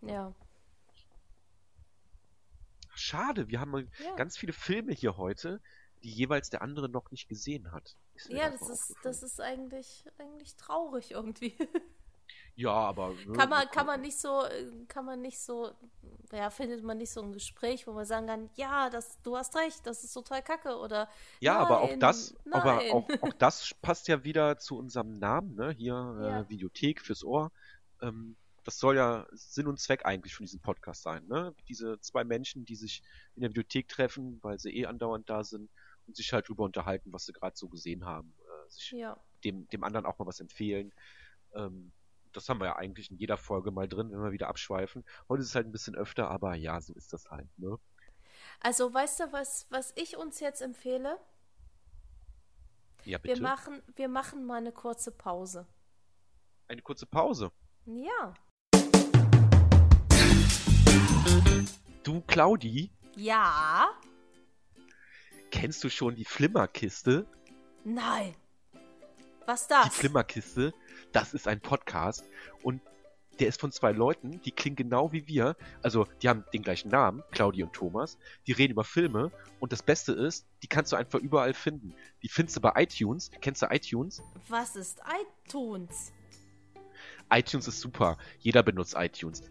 Ja. Schade, wir haben Ja. ganz viele Filme hier heute, die jeweils der andere noch nicht gesehen hat. Ja, das ist, das ist eigentlich, eigentlich traurig irgendwie. Ja, aber. ne, kann man, kann man nicht so, äh, kann man nicht so, ja, findet man nicht so ein Gespräch, wo man sagen kann, ja, das, du hast recht, das ist total kacke oder Ja, aber auch nein, das, aber nein. auch, auch das passt ja wieder zu unserem Namen, ne? Hier, Ja. äh, Videothek fürs Ohr. Ähm, das soll ja Sinn und Zweck eigentlich von diesem Podcast sein, ne? Diese zwei Menschen, die sich in der Videothek treffen, weil sie eh andauernd da sind und sich halt drüber unterhalten, was sie gerade so gesehen haben. Äh, sich Ja, dem, dem anderen auch mal was empfehlen. Ähm, das haben wir ja eigentlich in jeder Folge mal drin, wenn wir wieder abschweifen. Heute ist es halt ein bisschen öfter, aber ja, so ist das halt, ne? also weißt du, was, was ich uns jetzt empfehle? Ja, Wir bitte. machen, wir machen mal eine kurze Pause. Eine kurze Pause. Ja. Du, Claudi, Ja? Kennst du schon die Flimmerkiste? Nein. Was Die das? Flimmerkiste, das ist ein Podcast und der ist von zwei Leuten, die klingen genau wie wir. Also, die haben den gleichen Namen, Claudi und Thomas. Die reden über Filme und das Beste ist, die kannst du einfach überall finden. Die findest du bei iTunes. Kennst du iTunes? Was ist iTunes? iTunes ist super. Jeder benutzt iTunes.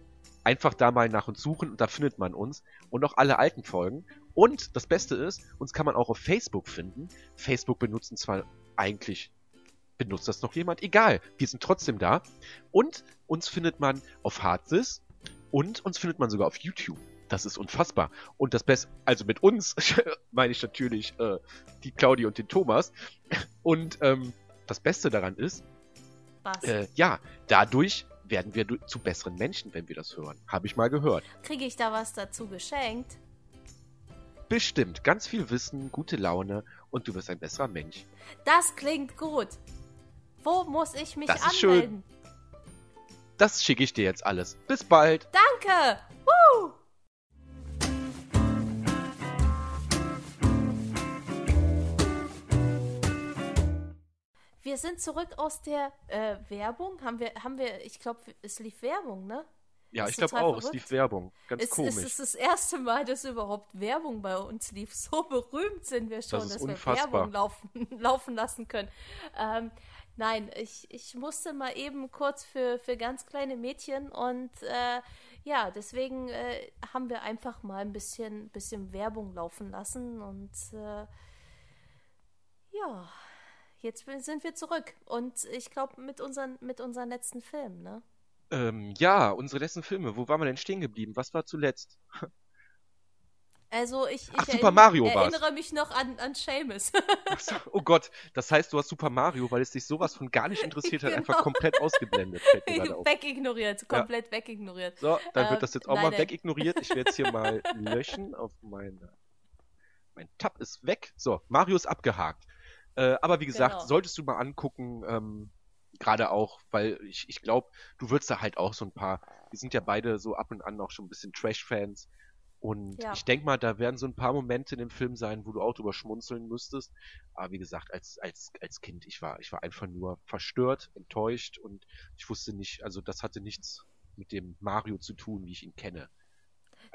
Einfach da mal nach uns suchen und da findet man uns und auch alle alten Folgen. Und das Beste ist, uns kann man auch auf Facebook finden. Facebook benutzen zwar eigentlich, benutzt das noch jemand? Egal, wir sind trotzdem da. Und uns findet man auf Hardzis und uns findet man sogar auf YouTube. Das ist unfassbar. Und das Beste, also mit uns meine ich natürlich äh, die Claudi und den Thomas. Und ähm, das Beste daran ist, äh, ja, dadurch werden wir zu besseren Menschen, wenn wir das hören. Habe ich mal gehört. Kriege ich da was dazu geschenkt? Bestimmt. Ganz viel Wissen, gute Laune und du wirst ein besserer Mensch. Das klingt gut. Wo muss ich mich Das ist schön. anmelden? Das schicke ich dir jetzt alles. Bis bald. Danke. Woo! Wir sind zurück aus der äh, Werbung. Haben wir, haben wir, ich glaube, es lief Werbung, ne? Ja, ich glaube auch. Es verrückt. lief Werbung. Ganz Es, komisch. es ist das erste Mal, dass überhaupt Werbung bei uns lief. So berühmt sind wir schon, dass wir unfassbar. Werbung laufen, laufen lassen können. Ähm, nein, ich, ich musste mal eben kurz für, für ganz kleine Mädchen und äh, ja, deswegen äh, haben wir einfach mal ein bisschen, bisschen Werbung laufen lassen und äh, ja, jetzt sind wir zurück. Und ich glaube, mit, unseren, mit unseren letzten Filmen, ne? Ähm, ja, unsere letzten Filme. Wo waren wir denn stehen geblieben? Was war zuletzt? Also ich, ich Ach, Super Mario war's. erinnere mich noch an, an Seamus. So, oh Gott, das heißt, du hast Super Mario, weil es dich sowas von gar nicht interessiert hat, einfach Genau. komplett ausgeblendet. Wegignoriert, komplett wegignoriert. So, dann Ähm, wird das jetzt auch nein, mal wegignoriert. Ich werde es hier mal löschen auf meine. Mein Tab ist weg. So, Mario ist abgehakt. Äh, aber wie gesagt, Genau. solltest du mal angucken, ähm, gerade auch, weil ich, ich glaube, du würdest da halt auch so ein paar. Wir sind ja beide so ab und an auch schon ein bisschen Trash-Fans. Und Ja. ich denke mal, da werden so ein paar Momente in dem Film sein, wo du auch drüber schmunzeln müsstest. Aber wie gesagt, als, als, als Kind, ich war, ich war einfach nur verstört, enttäuscht und ich wusste nicht, also das hatte nichts mit dem Mario zu tun, wie ich ihn kenne.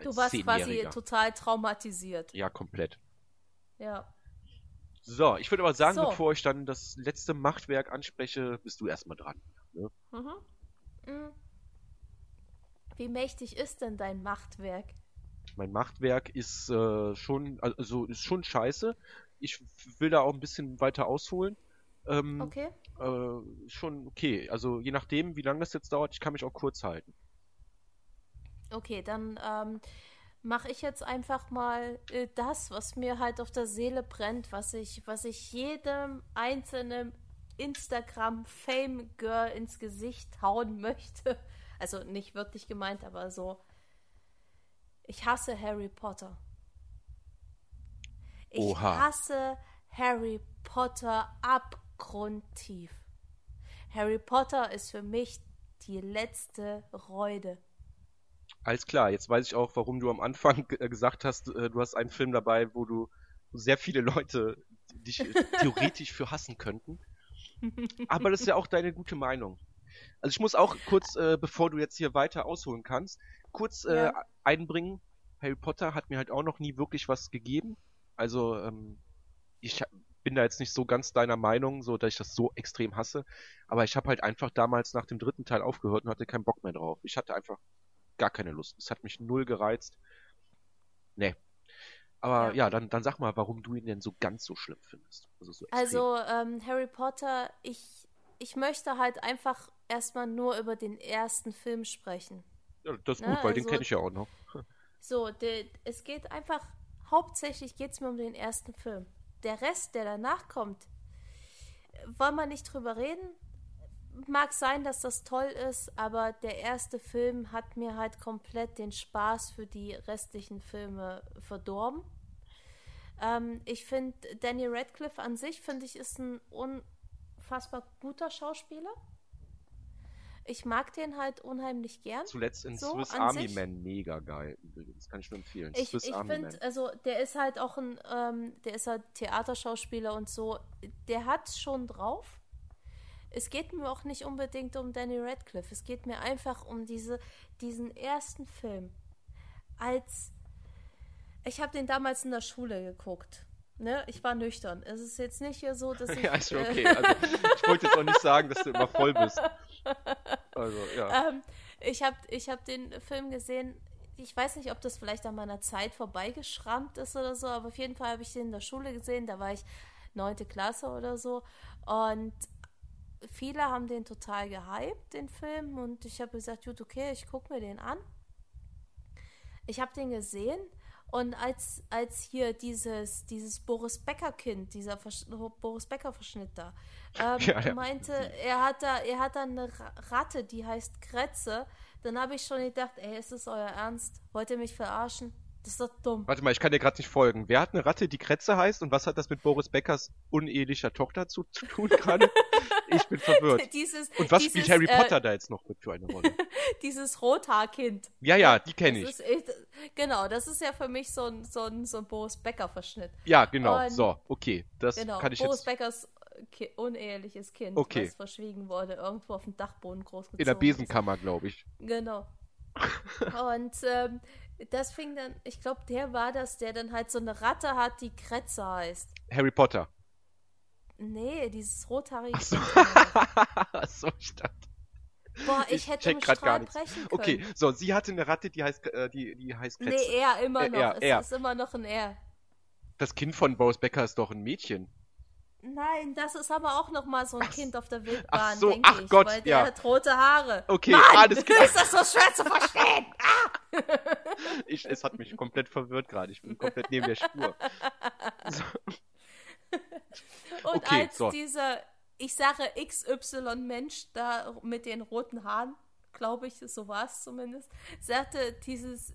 Du warst quasi total traumatisiert. Ja, komplett. Ja. So, ich würde aber sagen, So. bevor ich dann das letzte Machtwerk anspreche, bist du erstmal dran. Mhm. Mhm. Wie mächtig ist denn dein Machtwerk? Mein Machtwerk ist äh, schon, also ist schon scheiße. Ich will da auch ein bisschen weiter ausholen. Ähm, Okay. äh, schon okay. Also je nachdem, wie lange das jetzt dauert, ich kann mich auch kurz halten. Okay, dann ähm, mache ich jetzt einfach mal äh, das, was mir halt auf der Seele brennt, was ich, was ich jedem einzelnen Instagram-Fame-Girl ins Gesicht hauen möchte. Also nicht wirklich gemeint, aber so. Ich hasse Harry Potter. Ich Oha. hasse Harry Potter abgrundtief. Harry Potter ist für mich die letzte Reude. Alles klar, jetzt weiß ich auch, warum du am Anfang gesagt hast, äh, du hast einen Film dabei, wo du sehr viele Leute dich äh, theoretisch für hassen könnten. Aber das ist ja auch deine gute Meinung. Also ich muss auch kurz, äh, bevor du jetzt hier weiter ausholen kannst, kurz äh, ja. einbringen. Harry Potter hat mir halt auch noch nie wirklich was gegeben. Also ähm, ich bin da jetzt nicht so ganz deiner Meinung, so dass ich das so extrem hasse. Aber ich habe halt einfach damals nach dem dritten Teil aufgehört und hatte keinen Bock mehr drauf. Ich hatte einfach gar keine Lust. Es hat mich null gereizt. Nee. Aber ja, ja dann, dann sag mal, warum du ihn denn so ganz so schlimm findest. Also, so also ähm, Harry Potter, ich, ich möchte halt einfach erstmal nur über den ersten Film sprechen. Ja, das ist ne? gut, weil also, den kenne ich ja auch noch. So, de, es geht einfach, hauptsächlich geht es mir um den ersten Film. Der Rest, der danach kommt, wollen wir nicht drüber reden mag sein, dass das toll ist, aber der erste Film hat mir halt komplett den Spaß für die restlichen Filme verdorben. Ähm, ich finde, Danny Radcliffe an sich, finde ich, ist ein unfassbar guter Schauspieler. Ich mag den halt unheimlich gern. Zuletzt in so, Swiss Army sich. Man mega geil übrigens. Kann ich nur empfehlen. Ich, ich finde, also der ist halt auch ein, ähm, der ist halt Theaterschauspieler und so. Der hat schon drauf es geht mir auch nicht unbedingt um Danny Radcliffe. Es geht mir einfach um diese, diesen ersten Film. Als ich habe den damals in der Schule geguckt. Ne? Ich war nüchtern. Es ist jetzt nicht hier so, dass ich. ja, ist okay. Also, ich wollte jetzt auch nicht sagen, dass du immer voll bist. Also, ja. Ähm, ich habe ich hab den Film gesehen. Ich weiß nicht, ob das vielleicht an meiner Zeit vorbeigeschrammt ist oder so, aber auf jeden Fall habe ich den in der Schule gesehen. Da war ich neunte Klasse oder so. Und viele haben den total gehypt, den Film, und ich habe gesagt, gut, okay, ich gucke mir den an. Ich habe den gesehen und als, als hier dieses, dieses Boris Becker-Kind, dieser Versch Boris Becker-Verschnitt da, ähm, ja, ja. meinte, er hat, da, er hat da eine Ratte, die heißt Kretze, dann habe ich schon gedacht, ey, ist das euer Ernst? Wollt ihr mich verarschen? Das ist doch dumm. Warte mal, ich kann dir gerade nicht folgen. Wer hat eine Ratte, die Kretze heißt und was hat das mit Boris Beckers unehelicher Tochter zu, zu tun gerade? ich bin verwirrt. Dieses, und was dieses, spielt Harry Potter äh, da jetzt noch mit für eine Rolle? dieses Rothaarkind. Ja, ja, die kenne ich. Echt, genau, das ist ja für mich so ein, so ein, so ein Boris Becker-Verschnitt. Ja, genau. Und, so, okay. Das genau, kann ich Boris jetzt... Beckers Ki uneheliches Kind, okay. was verschwiegen wurde, irgendwo auf dem Dachboden großgezogen. In der Besenkammer, glaube ich. Genau. und ähm, das fing dann, ich glaube, der war das, der dann halt so eine Ratte hat, die Kretze heißt. Harry Potter. Nee, dieses rothaarige. Ach so, Ach so ich dachte. Boah, ich, ich hätte mich gar nichts. brechen können. Okay, so, sie hatte eine Ratte, die heißt, äh, die, die heißt Kretze. Nee, er immer noch. Er, er. Es ist immer noch ein Er. Das Kind von Boris Becker ist doch ein Mädchen. Nein, das ist aber auch noch mal so ein ach, Kind auf der Wildbahn, ach so, ach ich, Gott, weil der ja. hat rote Haare. Okay, Mann, alles klar. ist das so schwer zu verstehen? Ah! Ich, es hat mich komplett verwirrt gerade. Ich bin komplett neben der Spur. So. Und okay, als so. dieser, ich sage XY-Mensch da mit den roten Haaren, glaube ich, so war es zumindest, sagte dieses,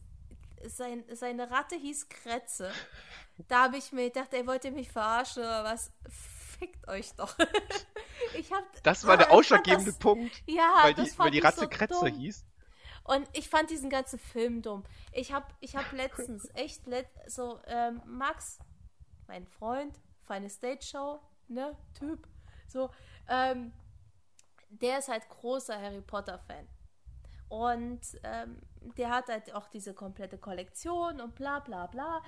sein, seine Ratte hieß Kretze. Da habe ich mir gedacht, er wollte mich verarschen oder was fickt euch doch. ich hab, das war der ausschlaggebende das, Punkt, ja, weil, die, weil die Ratte so Kretze dumm. hieß. Und ich fand diesen ganzen Film dumm. Ich habe ich hab letztens echt let so ähm, Max, mein Freund, feine Stage Show, ne, Typ, so, ähm, der ist halt großer Harry Potter Fan. Und ähm, der hat halt auch diese komplette Kollektion und bla bla bla.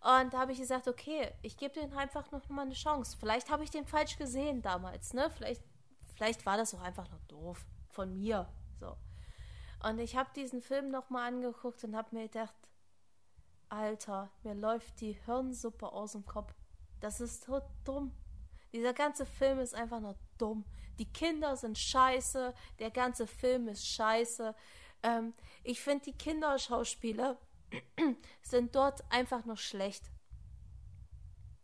Und da habe ich gesagt, okay, ich gebe dem einfach noch mal eine Chance. Vielleicht habe ich den falsch gesehen damals, ne? Vielleicht, vielleicht war das auch einfach nur doof von mir. Und ich habe diesen Film noch mal angeguckt und habe mir gedacht, Alter, mir läuft die Hirnsuppe aus dem Kopf. Das ist so dumm. Dieser ganze Film ist einfach nur dumm. Die Kinder sind scheiße, der ganze Film ist scheiße. Ähm, ich finde, die Kinderschauspieler sind dort einfach nur schlecht.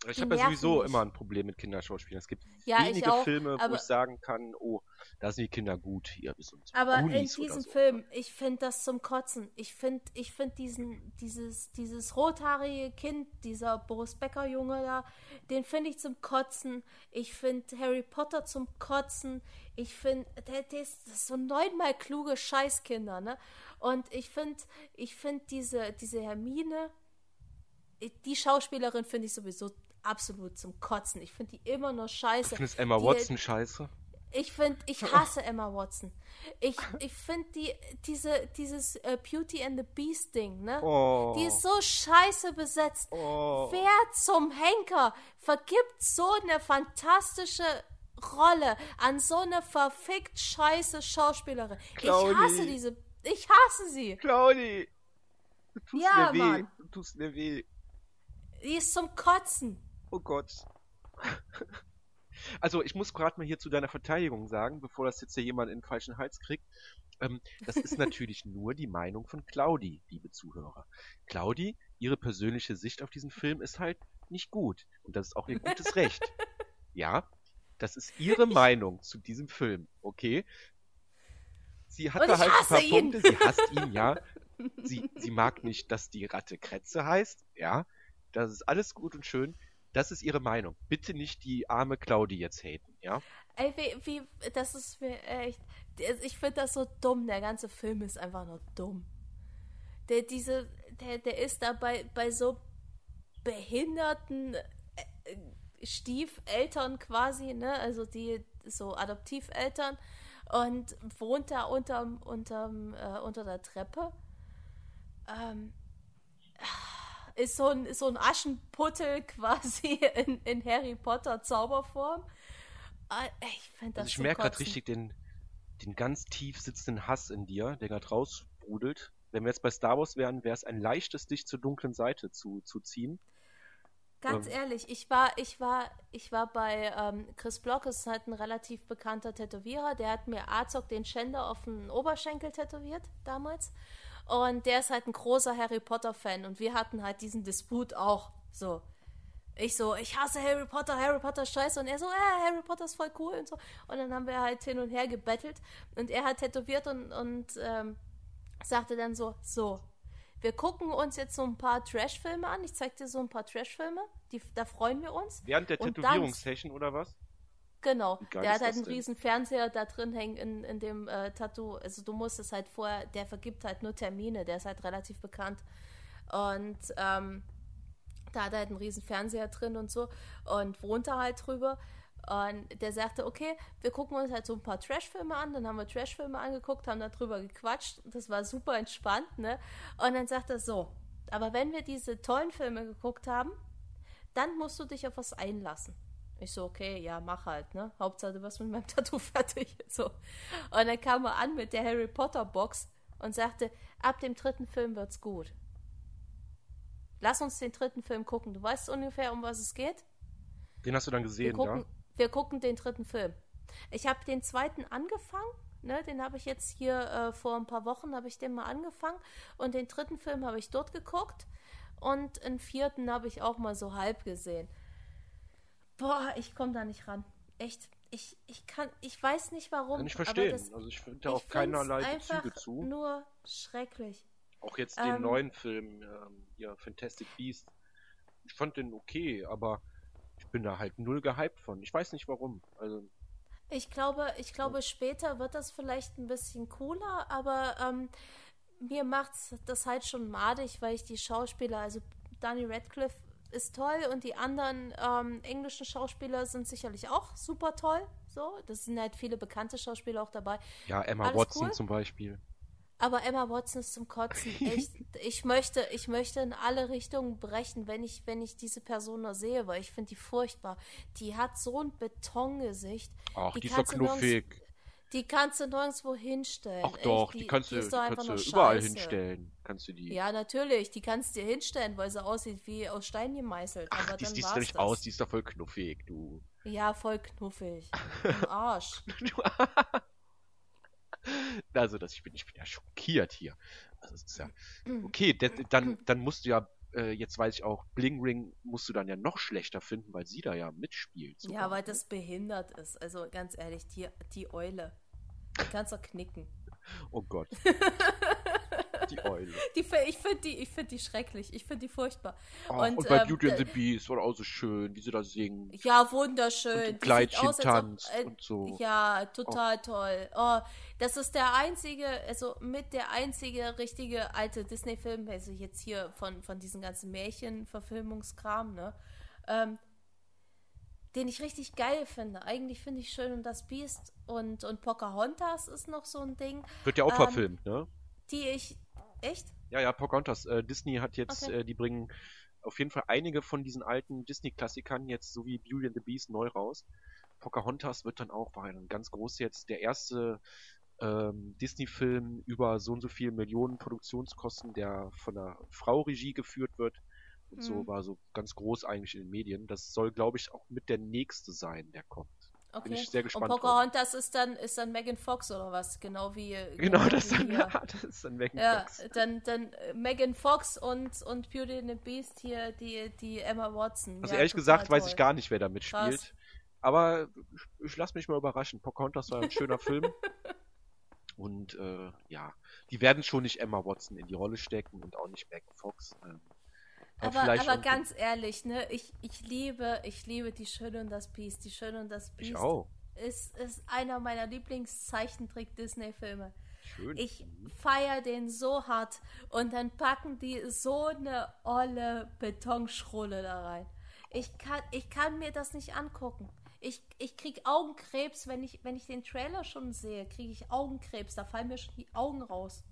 Ich habe ja sowieso mich. immer ein Problem mit Kinderschauspielern. Es gibt ja, wenige auch, Filme, wo ich sagen kann, oh, da sind die Kinder gut hier. Bis und aber Unis in diesem so. Film, ich finde das zum Kotzen. Ich finde ich find diesen, dieses, dieses rothaarige Kind, dieser Boris Becker-Junge da, den finde ich zum Kotzen. Ich finde Harry Potter zum Kotzen. Ich finde, der, der ist, das ist so neunmal kluge Scheißkinder, ne? Und ich finde, ich finde diese, diese Hermine, die Schauspielerin finde ich sowieso absolut zum Kotzen. Ich finde die immer nur scheiße. Du findest Emma die, Watson scheiße? Ich finde, ich hasse Emma Watson. Ich, ich finde die, diese, dieses uh, Beauty and the Beast Ding, ne? Oh. Die ist so scheiße besetzt. Oh. Wer zum Henker vergibt so eine fantastische Rolle an so eine verfickt scheiße Schauspielerin? Claudi. Ich hasse diese, ich hasse sie. Claudi, du tust ja, mir weh. Mann. Du tust mir weh. Die ist zum Kotzen. Oh Gott. Also ich muss gerade mal hier zu deiner Verteidigung sagen, bevor das jetzt hier jemand in den falschen Hals kriegt. Ähm, das ist natürlich nur die Meinung von Claudi, liebe Zuhörer. Claudi, ihre persönliche Sicht auf diesen Film ist halt nicht gut. Und das ist auch ihr gutes Recht. Ja, das ist ihre Meinung zu diesem Film, okay? Sie hat da halt ein paar ihn. Punkte, sie hasst ihn, ja. Sie, sie mag nicht, dass die Ratte Kretze heißt, ja. Das ist alles gut und schön. Das ist ihre Meinung. Bitte nicht die arme Claudi jetzt haten, ja? Ey, wie, wie das ist mir echt. Ich finde das so dumm. Der ganze Film ist einfach nur dumm. Der, diese, der, der ist da bei, bei so behinderten äh, Stiefeltern quasi, ne? Also die so Adoptiveltern und wohnt da unterm, unterm, äh, unter der Treppe. Ähm, ist so ein, so ein Aschenputtel quasi in, in Harry Potter Zauberform. Ah, ich finde das also Ich merke gerade richtig den, den ganz tief sitzenden Hass in dir, der gerade rausbrudelt. Wenn wir jetzt bei Star Wars wären, wäre es ein leichtes, dich zur dunklen Seite zu, zu ziehen. Ganz ähm. ehrlich, ich war, ich war, ich war bei ähm, Chris Block, ist halt ein relativ bekannter Tätowierer, der hat mir Azog den Schänder auf den Oberschenkel tätowiert damals. Und der ist halt ein großer Harry Potter-Fan und wir hatten halt diesen Disput auch. So. Ich so, ich hasse Harry Potter, Harry Potter scheiße. Und er so, ja, Harry Potter ist voll cool und so. Und dann haben wir halt hin und her gebettelt. Und er hat tätowiert und, und ähm, sagte dann so, so, wir gucken uns jetzt so ein paar Trash-Filme an. Ich zeig dir so ein paar Trash-Filme. Da freuen wir uns. Während der Tätowierungssession oder was? Genau, der hat halt einen denn? riesen Fernseher da drin hängen in, in dem äh, Tattoo. Also du musst es halt vorher, der vergibt halt nur Termine, der ist halt relativ bekannt. Und ähm, da hat er halt einen riesen Fernseher drin und so und wohnt da halt drüber. Und der sagte, okay, wir gucken uns halt so ein paar Trashfilme an. Dann haben wir Trashfilme angeguckt, haben darüber gequatscht. Das war super entspannt, ne? Und dann sagt er so, aber wenn wir diese tollen Filme geguckt haben, dann musst du dich auf was einlassen. Ich so, okay, ja, mach halt, ne? Hauptsache, du wirst mit meinem Tattoo fertig. So. Und dann kam er an mit der Harry Potter Box und sagte, ab dem dritten Film wird's gut. Lass uns den dritten Film gucken. Du weißt ungefähr, um was es geht? Den hast du dann gesehen, wir gucken, ja? Wir gucken den dritten Film. Ich habe den zweiten angefangen, ne? Den habe ich jetzt hier äh, vor ein paar Wochen habe ich den mal angefangen und den dritten Film habe ich dort geguckt und den vierten habe ich auch mal so halb gesehen. Boah, ich komme da nicht ran. Echt. Ich, ich kann, ich weiß nicht warum. Kann ich verstehen. Das, also ich finde da auch keinerlei Bezüge zu. Nur schrecklich. Auch jetzt den ähm, neuen Film, ähm, ja, Fantastic Beast. Ich fand den okay, aber ich bin da halt null gehypt von. Ich weiß nicht warum. Also. Ich glaube, ich glaube, ja. später wird das vielleicht ein bisschen cooler, aber ähm, mir macht das halt schon madig, weil ich die Schauspieler, also Danny Radcliffe ist toll und die anderen ähm, englischen Schauspieler sind sicherlich auch super toll. So, das sind halt viele bekannte Schauspieler auch dabei. Ja, Emma Alles Watson cool. zum Beispiel. Aber Emma Watson ist zum Kotzen. Echt, ich möchte, ich möchte in alle Richtungen brechen, wenn ich, wenn ich diese Person nur sehe, weil ich finde die furchtbar. Die hat so ein Betongesicht. Ach, die, die ist so knuffig. Die kannst du nirgendwo hinstellen. Ach doch, die, die, kannst du, die kannst du überall hinstellen. Kannst du die. Ja, natürlich, die kannst du dir hinstellen, weil sie aussieht wie aus Stein gemeißelt. Ach, aber die dann siehst du nicht das. aus, die ist doch voll knuffig, du. Ja, voll knuffig. Im Arsch. also, das, ich, bin, ich bin ja schockiert hier. Also, ist ja, okay, dann, dann musst du ja äh, jetzt weiß ich auch, Bling Ring musst du dann ja noch schlechter finden, weil sie da ja mitspielt. Sogar. Ja, weil das behindert ist. Also ganz ehrlich, die, die Eule. Die kannst du knicken. Oh Gott. die Eule. Die, ich finde die, find die schrecklich. Ich finde die furchtbar. Oh, und, und, bei ähm, Beauty and the Beast war auch so schön, wie sie da singen. Ja, wunderschön. Kleidchen tanzt äh, und so. Ja, total oh. toll. Oh, das ist der einzige, also mit der einzige richtige alte Disney-Film, also jetzt hier von, von diesen ganzen Märchenverfilmungskram, ne? Ähm, den ich richtig geil finde. Eigentlich finde ich Schön und das Biest und, und Pocahontas ist noch so ein Ding. Wird ja auch ähm, verfilmt, ne? Die ich, Echt? Ja, ja, Pocahontas. Äh, Disney hat jetzt, okay. äh, die bringen auf jeden Fall einige von diesen alten Disney-Klassikern jetzt, so wie Beauty and the Beast, neu raus. Pocahontas wird dann auch, war ein ganz groß jetzt, der erste ähm, Disney-Film über so und so viele Millionen Produktionskosten, der von einer Frau Regie geführt wird. Und mhm. so war so ganz groß eigentlich in den Medien. Das soll, glaube ich, auch mit der nächste sein, der kommt. Okay. Bin ich sehr gespannt. Und Pocahontas ist dann, ist dann Megan Fox oder was? Genau wie. Genau, genau das, wie dann, ja, das ist dann Megan ja, Fox. Dann, dann äh, Megan Fox und, und Beauty and the Beast hier, die, die Emma Watson. Also ja, ehrlich gesagt toll. weiß ich gar nicht, wer da mitspielt. Krass. Aber ich, ich lasse mich mal überraschen. Pocahontas war ein schöner Film. Und äh, ja, die werden schon nicht Emma Watson in die Rolle stecken und auch nicht Megan Fox. Ähm, aber, aber ganz ehrlich, ne, ich, ich liebe, ich liebe die Schöne und das Biest. Die Schöne und das Biest ich auch. Ist, ist einer meiner Lieblingszeichentrick-Disney-Filme. Ich feiere den so hart und dann packen die so eine olle Betonschrulle da rein. Ich kann, ich kann mir das nicht angucken. Ich, ich krieg Augenkrebs, wenn ich, wenn ich den Trailer schon sehe, kriege ich Augenkrebs. Da fallen mir schon die Augen raus.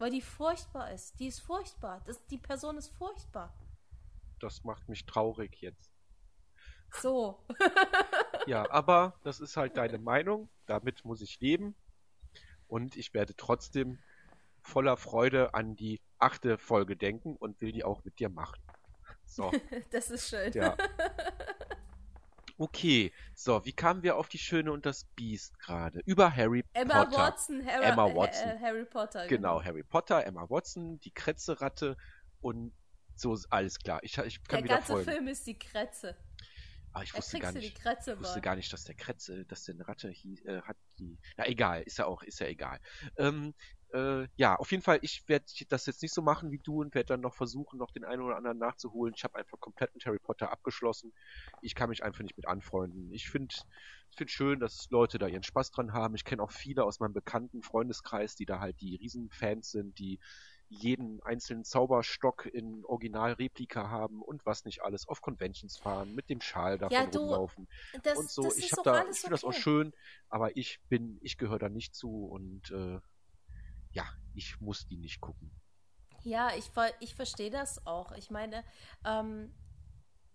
Weil die furchtbar ist. Die ist furchtbar. Das, die Person ist furchtbar. Das macht mich traurig jetzt. So. ja, aber das ist halt deine Meinung. Damit muss ich leben. Und ich werde trotzdem voller Freude an die achte Folge denken und will die auch mit dir machen. So. das ist schön. Ja. Okay, so, wie kamen wir auf die Schöne und das Biest gerade? Über Harry Emma Potter. Watson, Harry, Emma Watson. Äh, Harry Potter. Genau. genau. Harry Potter, Emma Watson, die Krätzeratte und so ist alles klar. Ich, ich kann Der wieder ganze folgen. Film ist die Krätze. Aber ich wusste gar nicht, ich wusste gar nicht, dass der Kretze, dass der eine Ratte hieß, äh, hat die. Na egal, ist ja auch, ist ja egal. Ähm, äh, ja, auf jeden Fall, ich werde das jetzt nicht so machen wie du und werde dann noch versuchen, noch den einen oder anderen nachzuholen. Ich habe einfach komplett mit Harry Potter abgeschlossen. Ich kann mich einfach nicht mit anfreunden. Ich finde ich finde schön, dass Leute da ihren Spaß dran haben. Ich kenne auch viele aus meinem bekannten Freundeskreis, die da halt die Riesenfans sind, die jeden einzelnen Zauberstock in Originalreplika haben und was nicht alles, auf Conventions fahren, mit dem Schal davon ja, du, rumlaufen das, und so. Ich habe da, ich finde okay. das auch schön, aber ich bin, ich gehöre da nicht zu und äh, ja, ich muss die nicht gucken. Ja, ich, ich verstehe das auch. Ich meine, ähm,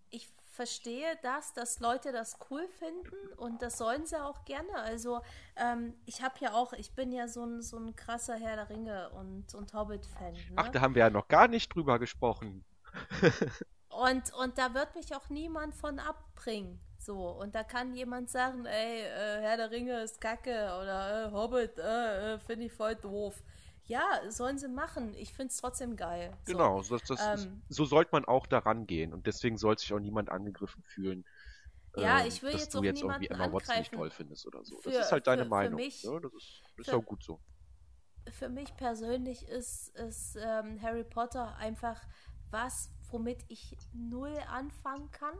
ich verstehe das, dass Leute das cool finden und das sollen sie auch gerne. Also ähm, ich habe ja auch, ich bin ja so ein, so ein krasser Herr der Ringe und, und Hobbit-Fan. Ne? Ach, da haben wir ja noch gar nicht drüber gesprochen. und, und da wird mich auch niemand von abbringen. So, und da kann jemand sagen, ey, äh, Herr der Ringe ist kacke oder äh, Hobbit, äh, äh finde ich voll doof. Ja, sollen sie machen. Ich finde es trotzdem geil. So, genau, das, das ähm, ist, so sollte man auch daran gehen. Und deswegen soll sich auch niemand angegriffen fühlen. Ja, ähm, ich will dass jetzt du auch jetzt irgendwie Emma Watson nicht toll findest oder so. Für, das ist halt deine für, Meinung. Für mich, ja, das ist, das ist auch gut so. Für mich persönlich ist, ist ähm, Harry Potter einfach was, womit ich null anfangen kann.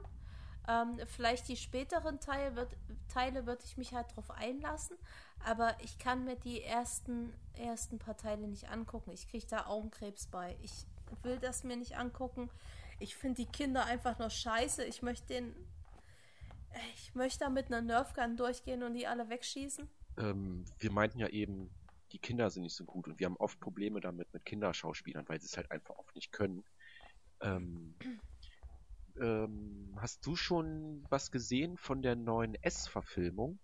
Ähm, vielleicht die späteren Teile wird, Teile würde ich mich halt drauf einlassen, aber ich kann mir die ersten, ersten paar Teile nicht angucken. Ich kriege da Augenkrebs bei. Ich will das mir nicht angucken. Ich finde die Kinder einfach nur scheiße. Ich möchte den. Ich möchte da mit einer Nerfgun durchgehen und die alle wegschießen. Ähm, wir meinten ja eben, die Kinder sind nicht so gut und wir haben oft Probleme damit mit Kinderschauspielern, weil sie es halt einfach oft nicht können. Ähm, ähm, hast du schon was gesehen von der neuen S-Verfilmung?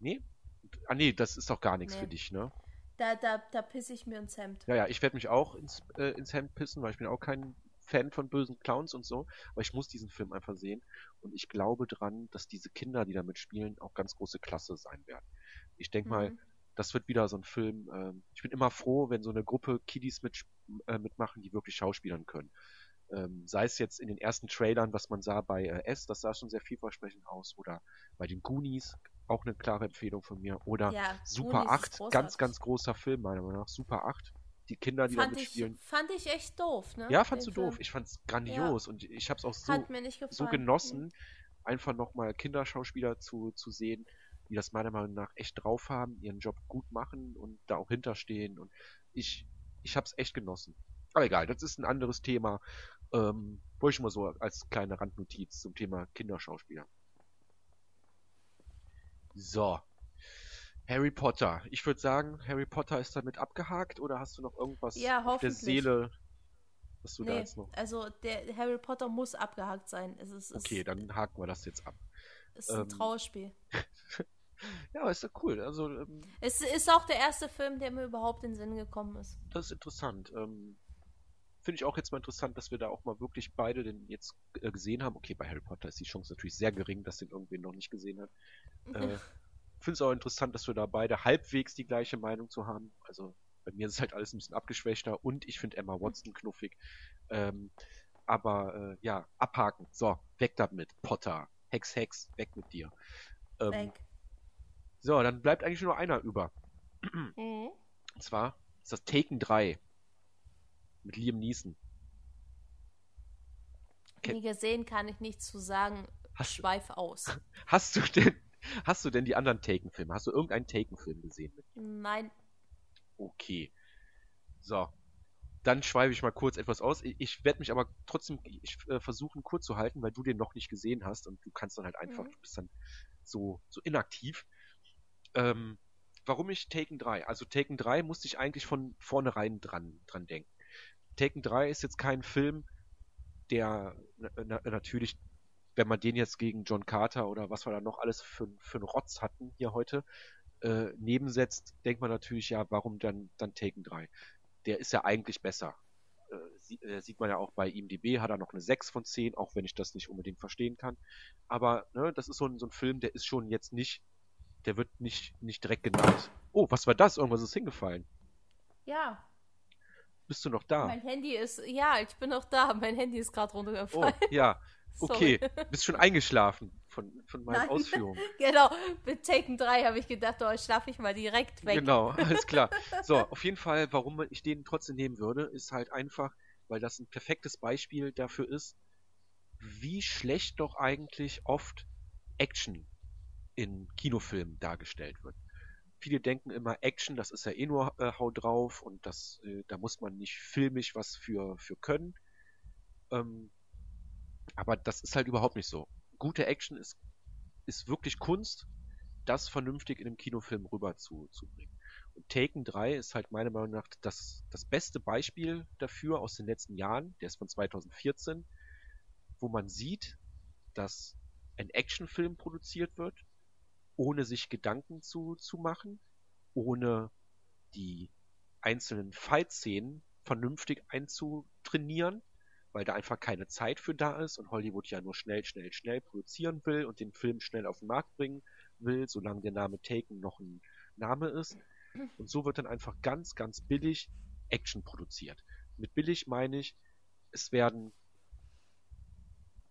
Nee? Ah nee, das ist doch gar nichts nee. für dich, ne? Da, da, da pisse ich mir ins Hemd. Ja, ja, ich werde mich auch ins, äh, ins Hemd pissen, weil ich bin auch kein Fan von bösen Clowns und so. Aber ich muss diesen Film einfach sehen. Und ich glaube dran, dass diese Kinder, die damit spielen, auch ganz große Klasse sein werden. Ich denke mhm. mal, das wird wieder so ein Film. Ähm, ich bin immer froh, wenn so eine Gruppe Kiddies mit, äh, mitmachen, die wirklich Schauspielern können. Ähm, sei es jetzt in den ersten Trailern, was man sah bei äh, S, das sah schon sehr vielversprechend aus, oder bei den Goonies, auch eine klare Empfehlung von mir, oder Ja, Super Goonies ist 8, großartig. ganz, ganz großer Film, meiner Meinung nach. Super 8, die Kinder, die da Fand ich, mitspielen. fand ich echt doof, ne? Ja, fandst du Film. doof. Ich fand's grandios und ich hab's auch so, so genossen, einfach nochmal Kinderschauspieler zu, zu sehen, die das meiner Meinung nach echt drauf haben, ihren Job gut machen und da auch hinterstehen. Und ich, ich hab's echt genossen. Aber egal, das ist ein anderes Thema. Ähm, wollte ich mal so als kleine Randnotiz zum Thema Kinderschauspieler. So. Harry Potter. Ich würde sagen, Harry Potter ist damit abgehakt oder hast du noch irgendwas Ja, auf der. Seele, was du da Nee, jetzt noch also der Harry Potter muss abgehakt sein. Es ist, es Okay, dann haken wir das jetzt ab. ist ein ähm, Trauerspiel. Ja, aber ist ja cool. Also, ähm, Es ist auch der erste Film, der mir überhaupt in den Sinn gekommen ist. das ist interessant. Ähm, Finde ich auch jetzt mal interessant, dass wir da auch mal wirklich beide den jetzt äh, gesehen haben. Okay, bei Harry Potter ist die Chance natürlich sehr gering, dass den irgendwen noch nicht gesehen hat. Äh, Finde es auch interessant, dass wir da beide halbwegs die gleiche Meinung zu haben. Also bei mir ist es halt alles ein bisschen abgeschwächter und ich finde Emma Watson knuffig. Ähm, aber äh, ja, abhaken. So, weg damit. Potter. Hex, Hex, weg mit dir. Ähm, Weg. so, dann bleibt eigentlich nur einer über. Mhm. Und zwar ist das Taken 3 mit Liam Neeson. Okay. Nie gesehen, kann ich nichts zu sagen. Hast, Schweif aus. hast du denn hast du denn die anderen Taken-Filme? Hast du irgendeinen Taken-Film gesehen? Mit? Nein. Okay. So. Dann schweife ich mal kurz etwas aus. Ich, ich werde mich aber trotzdem ich, äh, versuchen kurz zu halten, weil du den noch nicht gesehen hast und du kannst dann halt einfach, Mhm. du bist dann so, so inaktiv. Ähm, warum ich Taken 3? Also Taken 3 musste ich eigentlich von vornherein dran, dran denken. Taken 3 ist jetzt kein Film, der na, na, natürlich, wenn man den jetzt gegen John Carter oder was wir da noch alles für, für einen Rotz hatten hier heute, äh, nebensetzt, denkt man natürlich, ja, warum dann, dann Taken 3? Der ist ja eigentlich besser. Äh, äh, sieht man ja auch bei IMDb, hat er noch eine 6 von 10, auch wenn ich das nicht unbedingt verstehen kann. Aber ne, das ist so ein, so ein Film, der ist schon jetzt nicht, der wird nicht, nicht direkt genannt. Oh, was war das? Irgendwas ist hingefallen. Ja, Bist du noch da? mein Handy ist. Ja, ich bin noch da. Mein Handy ist gerade Oh, runtergefallen. ja. Sorry. Okay. Bist schon eingeschlafen von, von meinen Nein. Ausführungen. Genau, mit Taken 3 habe ich gedacht, oh, schlafe ich mal direkt weg. Genau, alles klar. So, auf jeden Fall, warum ich den trotzdem nehmen würde, ist halt einfach, weil das ein perfektes Beispiel dafür ist, wie schlecht doch eigentlich oft Action in Kinofilmen dargestellt wird. Viele denken immer, Action, das ist ja eh nur äh, Hau drauf und das, äh, da muss man nicht filmisch was für, für können. Ähm, aber das ist halt überhaupt nicht so. Gute Action ist, ist wirklich Kunst, das vernünftig in einem Kinofilm rüber zu, zu bringen. Und Taken 3 ist halt meiner Meinung nach das, das beste Beispiel dafür aus den letzten Jahren. Der ist von 2014, wo man sieht, dass ein Actionfilm produziert wird, ohne sich Gedanken zu, zu machen, ohne die einzelnen Fight-Szenen vernünftig einzutrainieren, weil da einfach keine Zeit für da ist und Hollywood ja nur schnell, schnell, schnell produzieren will und den Film schnell auf den Markt bringen will, solange der Name Taken noch ein Name ist. Und so wird dann einfach ganz, ganz billig Action produziert. Mit billig meine ich, es werden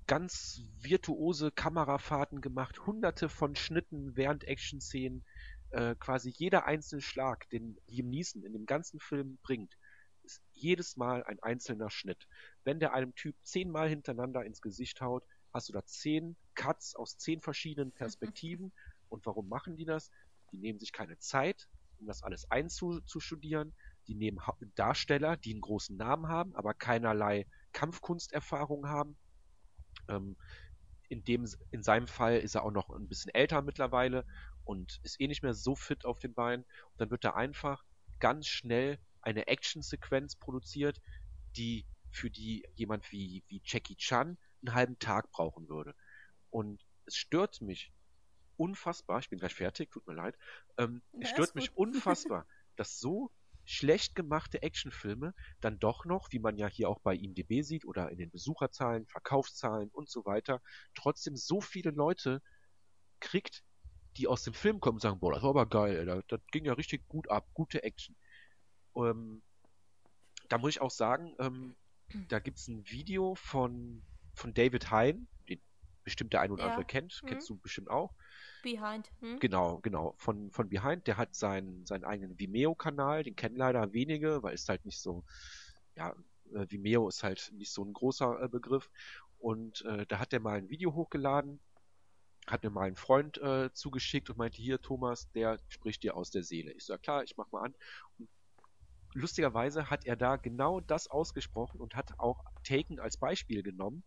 ganz virtuose Kamerafahrten gemacht, hunderte von Schnitten während Action-Szenen, äh, quasi jeder einzelne Schlag, den Liam Neeson in dem ganzen Film bringt, ist jedes Mal ein einzelner Schnitt. Wenn der einem Typ zehnmal hintereinander ins Gesicht haut, hast du da zehn Cuts aus zehn verschiedenen Perspektiven. Und warum machen die das? Die nehmen sich keine Zeit, um das alles einzustudieren. Die nehmen Darsteller, die einen großen Namen haben, aber keinerlei Kampfkunsterfahrung haben. Ähm, in, dem, in seinem Fall ist er auch noch ein bisschen älter mittlerweile und ist eh nicht mehr so fit auf den Beinen. Und dann wird da einfach ganz schnell eine Actionsequenz produziert, die für die jemand wie, wie Jackie Chan einen halben Tag brauchen würde. Und es stört mich unfassbar, ich bin gleich fertig, tut mir leid, ähm, Ja, es stört mich unfassbar, dass so schlecht gemachte Actionfilme dann doch noch, wie man ja hier auch bei IMDb sieht oder in den Besucherzahlen, Verkaufszahlen und so weiter, trotzdem so viele Leute kriegt, die aus dem Film kommen und sagen, boah, das war aber geil, das, das ging ja richtig gut ab, gute Action. Ähm, da muss ich auch sagen, ähm, da gibt es ein Video von, von David Hein, den bestimmt der ein oder Ja. andere kennt, Mhm. kennst du bestimmt auch. Behind. Hm? Genau, genau, von, von Behind, der hat seinen, seinen eigenen Vimeo-Kanal, den kennen leider wenige, weil es halt nicht so, ja, äh, Vimeo ist halt nicht so ein großer äh, Begriff. Und äh, da hat er mal ein Video hochgeladen, hat mir mal einen Freund äh, zugeschickt und meinte, hier, Thomas, der spricht dir aus der Seele. Ich so, ja klar, ich mach mal an. Und lustigerweise hat er da genau das ausgesprochen und hat auch Taken als Beispiel genommen,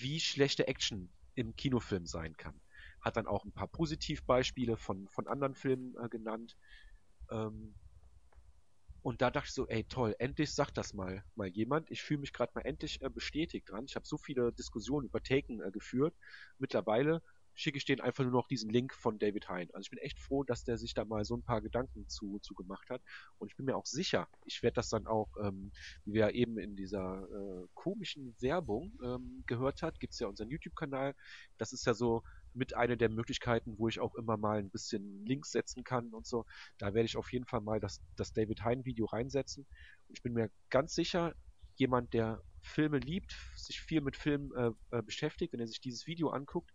wie schlechte Action im Kinofilm sein kann. Hat dann auch ein paar Positivbeispiele von, von anderen Filmen äh, genannt. Ähm, und da dachte ich so, ey toll, endlich sagt das mal, mal jemand. Ich fühle mich gerade mal endlich äh, bestätigt dran. Ich habe so viele Diskussionen über Taken äh, geführt. Mittlerweile schicke ich denen einfach nur noch diesen Link von David Hein. Also ich bin echt froh, dass der sich da mal so ein paar Gedanken zu, zu gemacht hat. Und ich bin mir auch sicher, ich werde das dann auch, ähm, wie wir eben in dieser äh, komischen Werbung ähm, gehört hat, gibt's ja unseren YouTube-Kanal. Das ist ja so mit einer der Möglichkeiten, wo ich auch immer mal ein bisschen Links setzen kann und so. Da werde ich auf jeden Fall mal das, das David Hein-Video reinsetzen. Und ich bin mir ganz sicher, jemand, der Filme liebt, sich viel mit Filmen äh, äh, beschäftigt, wenn er sich dieses Video anguckt,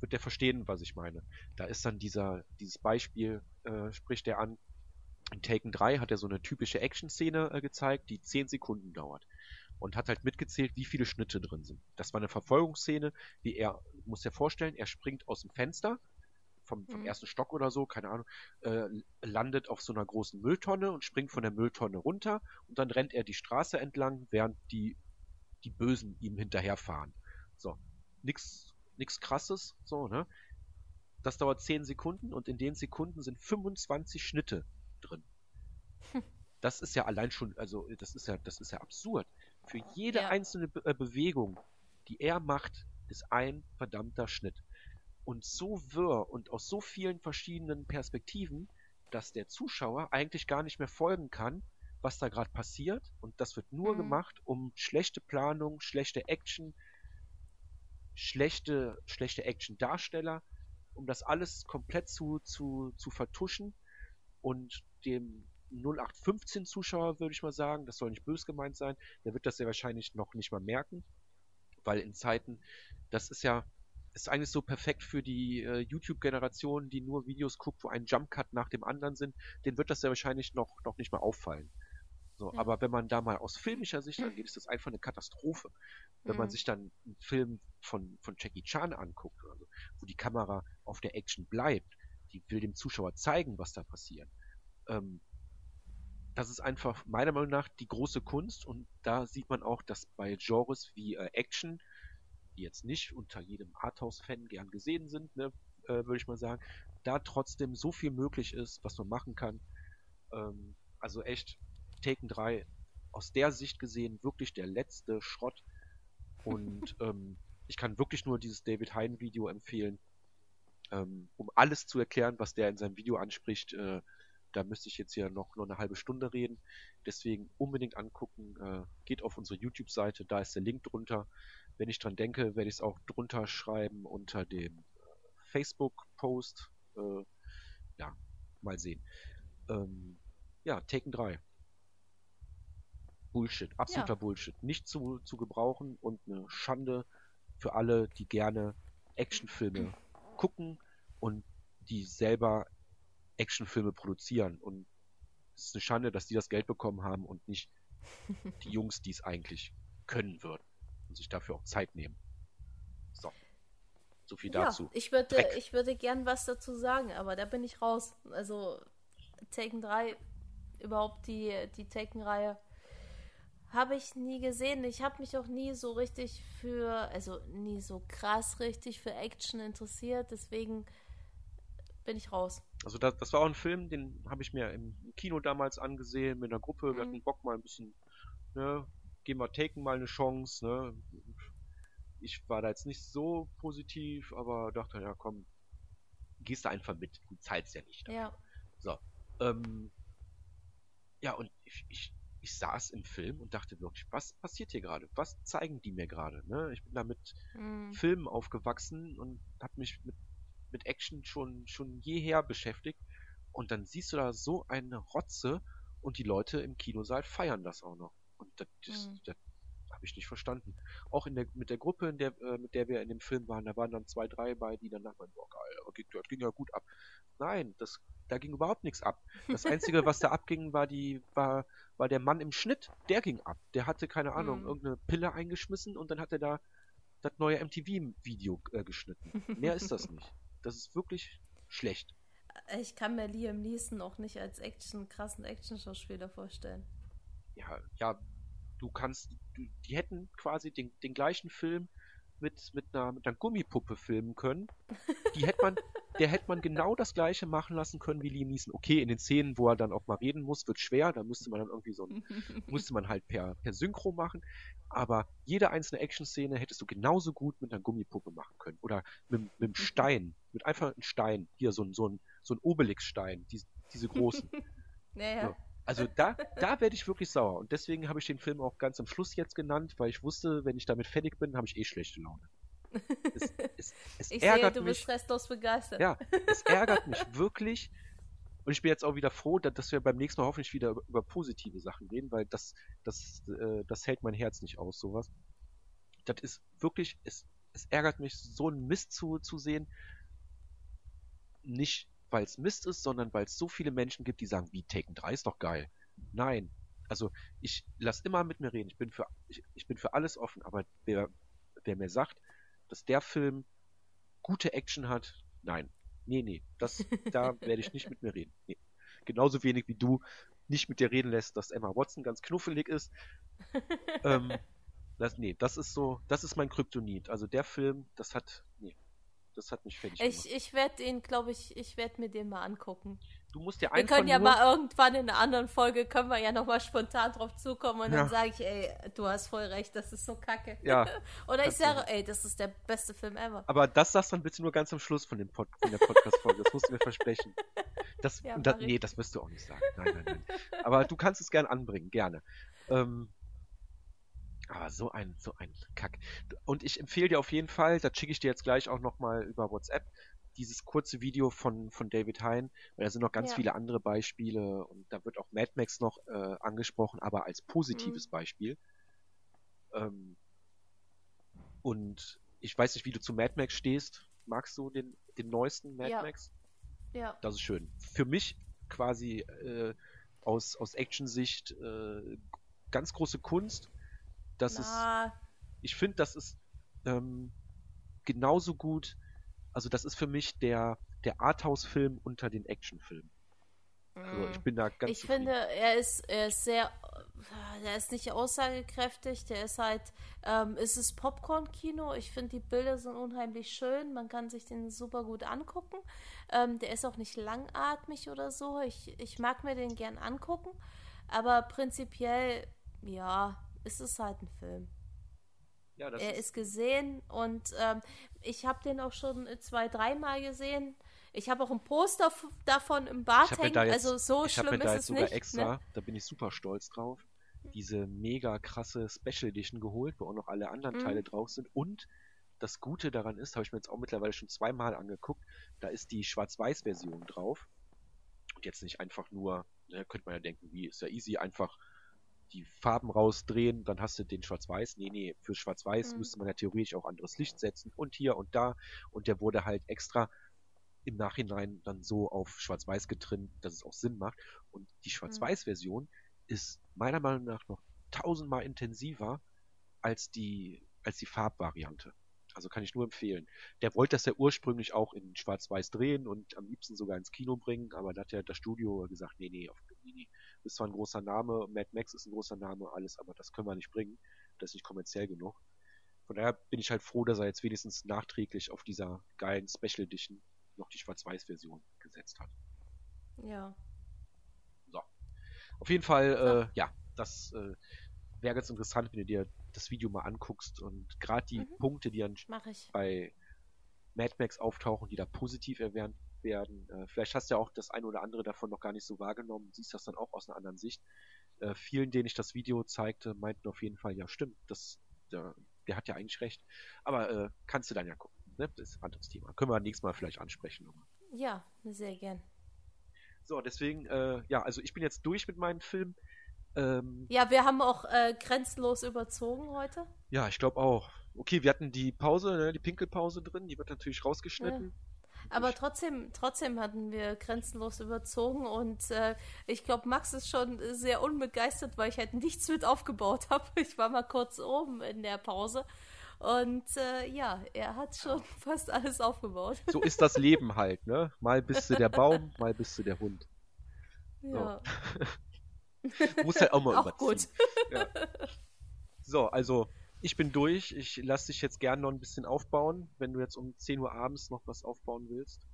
wird der verstehen, was ich meine. Da ist dann dieser, dieses Beispiel, äh, spricht er an. In Taken 3 hat er so eine typische Action-Szene äh, gezeigt, die 10 Sekunden dauert. Und hat halt mitgezählt, wie viele Schnitte drin sind. Das war eine Verfolgungsszene, wie er, muss dir vorstellen, er springt aus dem Fenster, vom, vom Mhm. ersten Stock oder so, keine Ahnung, äh, landet auf so einer großen Mülltonne und springt von der Mülltonne runter und dann rennt er die Straße entlang, während die, die Bösen ihm hinterherfahren. So, nix, nix krasses, so, ne? Das dauert 10 Sekunden und in den Sekunden sind 25 Schnitte drin. Das ist ja allein schon, also das ist ja, das ist ja absurd. Für jede Ja. einzelne Be äh, Bewegung, die er macht, ist ein verdammter Schnitt. Und so wirr und aus so vielen verschiedenen Perspektiven, dass der Zuschauer eigentlich gar nicht mehr folgen kann, was da gerade passiert. Und das wird nur Mhm. gemacht, um schlechte Planung, schlechte Action, schlechte, schlechte Action-Darsteller, um das alles komplett zu, zu, zu vertuschen und dem 0815 Zuschauer, würde ich mal sagen, das soll nicht bös gemeint sein, der wird das ja wahrscheinlich noch nicht mal merken, weil in Zeiten, das ist ja, ist eigentlich so perfekt für die äh, YouTube-Generation, die nur Videos guckt, wo ein Jump-Cut nach dem anderen sind, denen wird das ja wahrscheinlich noch, noch nicht mal auffallen. So, Mhm. aber wenn man da mal aus filmischer Sicht angeht, ist das einfach eine Katastrophe. Wenn man Mhm. sich dann einen Film von, von Jackie Chan anguckt, oder so, wo die Kamera auf der Action bleibt, die will dem Zuschauer zeigen, was da passiert. Ähm, das ist einfach meiner Meinung nach die große Kunst und da sieht man auch, dass bei Genres wie äh, Action, die jetzt nicht unter jedem Arthouse-Fan gern gesehen sind, ne, äh, würde ich mal sagen, da trotzdem so viel möglich ist, was man machen kann. Ähm, also echt, Taken 3 aus der Sicht gesehen wirklich der letzte Schrott. Und ähm, ich kann wirklich nur dieses David Hein Video empfehlen, ähm, um alles zu erklären, was der in seinem Video anspricht. Äh, da müsste ich jetzt hier noch, noch eine halbe Stunde reden. Deswegen unbedingt angucken. Äh, geht auf unsere YouTube-Seite, da ist der Link drunter. Wenn ich dran denke, werde ich es auch drunter schreiben unter dem äh, Facebook-Post. Äh, ja, mal sehen. Ähm, ja, Taken 3. Bullshit, absoluter Ja. Bullshit. Nicht zu, zu gebrauchen und eine Schande für alle, die gerne Actionfilme gucken und die selber Actionfilme produzieren. Und es ist eine Schande, dass die das Geld bekommen haben und nicht die Jungs, die es eigentlich können würden und sich dafür auch Zeit nehmen. So. So viel dazu. Ja, ich würde, Dreck. ich würde gern was dazu sagen, aber da bin ich raus. Also Taken 3, überhaupt die, die Taken-Reihe, habe ich nie gesehen. Ich habe mich auch nie so richtig für, also nie so krass richtig für Action interessiert. Deswegen bin ich raus. Also das, das war auch ein Film, den habe ich mir im Kino damals angesehen mit einer Gruppe. Wir Mhm. hatten Bock mal ein bisschen, ne, geben wir Taken mal eine Chance, ne. Ich war da jetzt nicht so positiv, aber dachte, ja komm, gehst du einfach mit, du zahlst ja nicht. Ja. So. Ähm, ja, und ich, ich, ich saß im Film und dachte wirklich, was passiert hier gerade? Was zeigen die mir gerade? Ne? Ich bin da mit Hm. Filmen aufgewachsen und habe mich mit, mit Action schon, schon jeher beschäftigt. Und dann siehst du da so eine Rotze und die Leute im Kinosaal feiern das auch noch. Und das, das, Mhm. das habe ich nicht verstanden. Auch in der, mit der Gruppe, in der, äh, mit der wir in dem Film waren, da waren dann zwei, drei bei, die danach meinten, boah, geil, ging, das ging ja gut ab. Nein, das, da ging überhaupt nichts ab. Das Einzige, was da abging, war die, war, war der Mann im Schnitt, der ging ab. Der hatte, keine Ahnung, Mhm. irgendeine Pille eingeschmissen und dann hat er da das neue MTV-Video äh, geschnitten. Mehr ist das nicht. Das ist wirklich schlecht. Ich kann mir Liam Neeson auch nicht als Action, krassen Action-Schauspieler vorstellen. Ja, ja, du kannst, du, die hätten quasi den, den gleichen Film mit, mit, einer, mit einer Gummipuppe filmen können. Die hätte man, der hätte man genau das gleiche machen lassen können wie Liam Neeson. Okay, in den Szenen, wo er dann auch mal reden muss, wird schwer, da müsste man dann irgendwie so ein, musste man halt per, per Synchro machen. Aber jede einzelne Action-Szene hättest du genauso gut mit einer Gummipuppe machen können. Oder mit, mit einem Stein, mit einfach einem Stein. Hier, so ein, so ein, so ein Obelix-Stein, die, diese großen. Naja. Ja. Also da, da werde ich wirklich sauer. Und deswegen habe ich den Film auch ganz am Schluss jetzt genannt, weil ich wusste, wenn ich damit fertig bin, habe ich eh schlechte Laune. Es, es, es Ich sehe, ärgert du mich. bist restlos begeistert. Ja, es ärgert mich wirklich. Und ich bin jetzt auch wieder froh, dass, dass wir beim nächsten Mal hoffentlich wieder über, über positive Sachen reden, weil das, das, äh, das hält mein Herz nicht aus, sowas. Das ist wirklich, es, es ärgert mich, so einen Mist zu, zu sehen. Nicht, weil es Mist ist, sondern weil es so viele Menschen gibt, die sagen, wie Taken 3 ist doch geil. Nein. Also ich lass immer mit mir reden. Ich bin für, ich, ich bin für alles offen, aber wer, wer mir sagt, dass der Film gute Action hat, nein. Nee, nee, das, da werde ich nicht mit mir reden. Nee. Genauso wenig wie du nicht mit dir reden lässt, dass Emma Watson ganz knuffelig ist. ähm, das, nee, das ist so, das ist mein Kryptonit. Also der Film, das hat, nee, das hat mich fertig Ich, gemacht. ich werde ihn, glaube ich, ich werde mir den mal angucken. Du musst dir Wir einfach können ja mal irgendwann in einer anderen Folge, können wir ja nochmal spontan drauf zukommen und Ja. dann sage ich, ey, du hast voll recht, das ist so kacke. Ja, Oder ich sage, ey, das ist der beste Film ever. aber das sagst du dann bitte nur ganz am Schluss von, dem Pod, von der Podcast-Folge. Das musst du mir versprechen. Das, Ja, das, ich. nee, das wirst du auch nicht sagen. Nein, nein, nein. Aber du kannst es gern anbringen, gerne. Ähm, aber so ein, so ein Kack. Und ich empfehle dir auf jeden Fall, das schicke ich dir jetzt gleich auch nochmal über WhatsApp, dieses kurze Video von, von David Hein, weil da sind noch ganz Ja. viele andere Beispiele und da wird auch Mad Max noch äh, angesprochen, aber als positives Beispiel. Ähm, und ich weiß nicht, wie du zu Mad Max stehst. Magst du den, den neuesten Mad Ja. Max? Ja. Das ist schön. Für mich quasi äh, aus, aus Action-Sicht äh, ganz große Kunst. Das ist, Na, ich finde, das ist ähm, genauso gut. Also das ist für mich der, der Arthouse-Film unter den Actionfilmen. Also ich bin da ganz Mm. ich zufrieden. finde, er ist, er ist sehr, er ist nicht aussagekräftig, der ist halt, ähm, es ist Popcorn-Kino, ich finde, die Bilder sind unheimlich schön, man kann sich den super gut angucken, ähm, der ist auch nicht langatmig oder so, ich, ich mag mir den gern angucken, aber prinzipiell, ja, es ist halt ein Film. ja, Er ist, ist gesehen und ähm, ich habe den auch schon zwei, dreimal gesehen. Ich habe auch ein Poster davon im Bad hängen. jetzt, also so schlimm mir da ist jetzt es sogar nicht. extra, Ne? da bin ich super stolz drauf, diese mega krasse Special Edition geholt, wo auch noch alle anderen Mhm. Teile drauf sind. Und das Gute daran ist, habe ich mir jetzt auch mittlerweile schon zweimal angeguckt, da ist die Schwarz-Weiß-Version drauf. Und jetzt nicht einfach nur, da könnte man ja denken, wie ist ja easy, einfach die Farben rausdrehen, dann hast du den Schwarz-Weiß. Nee, nee, für Schwarz-Weiß Mhm. müsste man ja theoretisch auch anderes Licht setzen und hier und da. Und der wurde halt extra im Nachhinein dann so auf Schwarz-Weiß getrimmt, dass es auch Sinn macht. Und die Schwarz-Weiß-Version ist meiner Meinung nach noch tausendmal intensiver als die, als die Farbvariante. Also kann ich nur empfehlen. Der wollte das ja ursprünglich auch in Schwarz-Weiß drehen und am liebsten sogar ins Kino bringen, aber da hat ja das Studio gesagt, nee, nee, auf, nee, nee. Ist zwar ein großer Name, Mad Max ist ein großer Name, alles, aber das können wir nicht bringen. Das ist nicht kommerziell genug. Von daher bin ich halt froh, dass er jetzt wenigstens nachträglich auf dieser geilen Special Edition noch die Schwarz-Weiß-Version gesetzt hat. Ja. Auf jeden Fall, äh, ja, das äh, wäre ganz interessant, wenn du dir das Video mal anguckst und gerade die Mhm. Punkte, die dann bei Mad Max auftauchen, die da positiv erwähnt werden. Äh, vielleicht hast du ja auch das eine oder andere davon noch gar nicht so wahrgenommen, siehst das dann auch aus einer anderen Sicht. Äh, vielen, denen ich das Video zeigte, meinten auf jeden Fall, ja stimmt, das, der, der hat ja eigentlich recht. Aber äh, kannst du dann ja gucken. Ne? Das ist ein anderes Thema. Können wir nächstes Mal vielleicht ansprechen. nochmal. Ja, sehr gern. So, deswegen, äh, ja, also ich bin jetzt durch mit meinem Film. Ähm, Ja, wir haben auch äh, grenzenlos überzogen heute. ja, ich glaube auch. Okay, wir hatten die Pause, ne, die Pinkelpause drin, die wird natürlich rausgeschnitten. Aber trotzdem, trotzdem hatten wir grenzenlos überzogen und äh, ich glaube, Max ist schon sehr unbegeistert, weil ich halt nichts mit aufgebaut habe. Ich war mal kurz oben in der Pause und äh, ja, er hat schon fast alles aufgebaut. So ist das Leben halt, ne? Mal bist du der Baum, mal bist du der Hund. Ja, Muss halt auch mal auch überziehen. gut. Ja. So, also ich bin durch. Ich lasse dich jetzt gerne noch ein bisschen aufbauen, wenn du jetzt um 10 Uhr abends noch was aufbauen willst.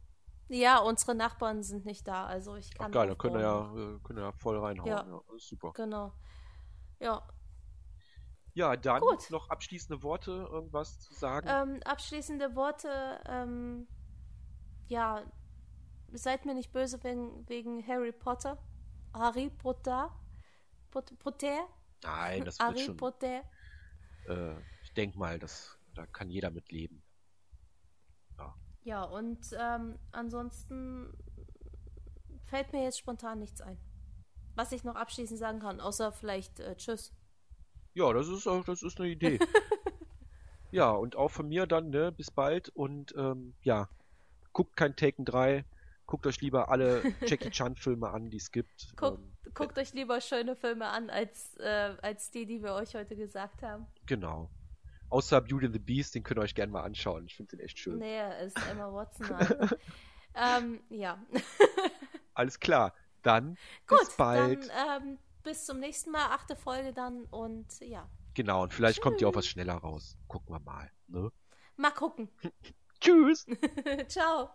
Ja, unsere Nachbarn sind nicht da, also ich Ach kann. geil, dann können wir ja, äh, können wir ja voll reinhauen. Ja. Ja. super. Genau. Ja, Ja, dann Gut. noch abschließende Worte, irgendwas zu sagen. ähm, abschließende Worte. Ähm, ja, seid mir nicht böse wegen, wegen Harry Potter. Harry Potter. Pot Potter. Nein, das wird Harry schon. Potter. Äh, ich denke mal, das, da kann jeder mit leben. Ja, und ähm, ansonsten fällt mir jetzt spontan nichts ein. Was ich noch abschließend sagen kann, außer vielleicht äh, Tschüss. Ja, das ist, auch- das ist eine Idee. ja, und auch von mir dann, ne, bis bald und ähm, ja, guckt kein Taken 3, guckt euch lieber alle Jackie Chan Filme an, die es gibt. Guckt, Ähm, guckt euch lieber schöne Filme an, als, äh, als die, die wir euch heute gesagt haben. Genau. Außer Beauty and the Beast, den könnt ihr euch gerne mal anschauen. Ich finde den echt schön. Nee, er ist Emma Watson. Ähm, ja. Alles klar. Dann Gut, bis bald. dann ähm, bis zum nächsten Mal, achte Folge dann und ja. Genau, und vielleicht kommt ja auch was schneller raus. Gucken wir mal. Ne? Mal gucken. Tschüss. Ciao.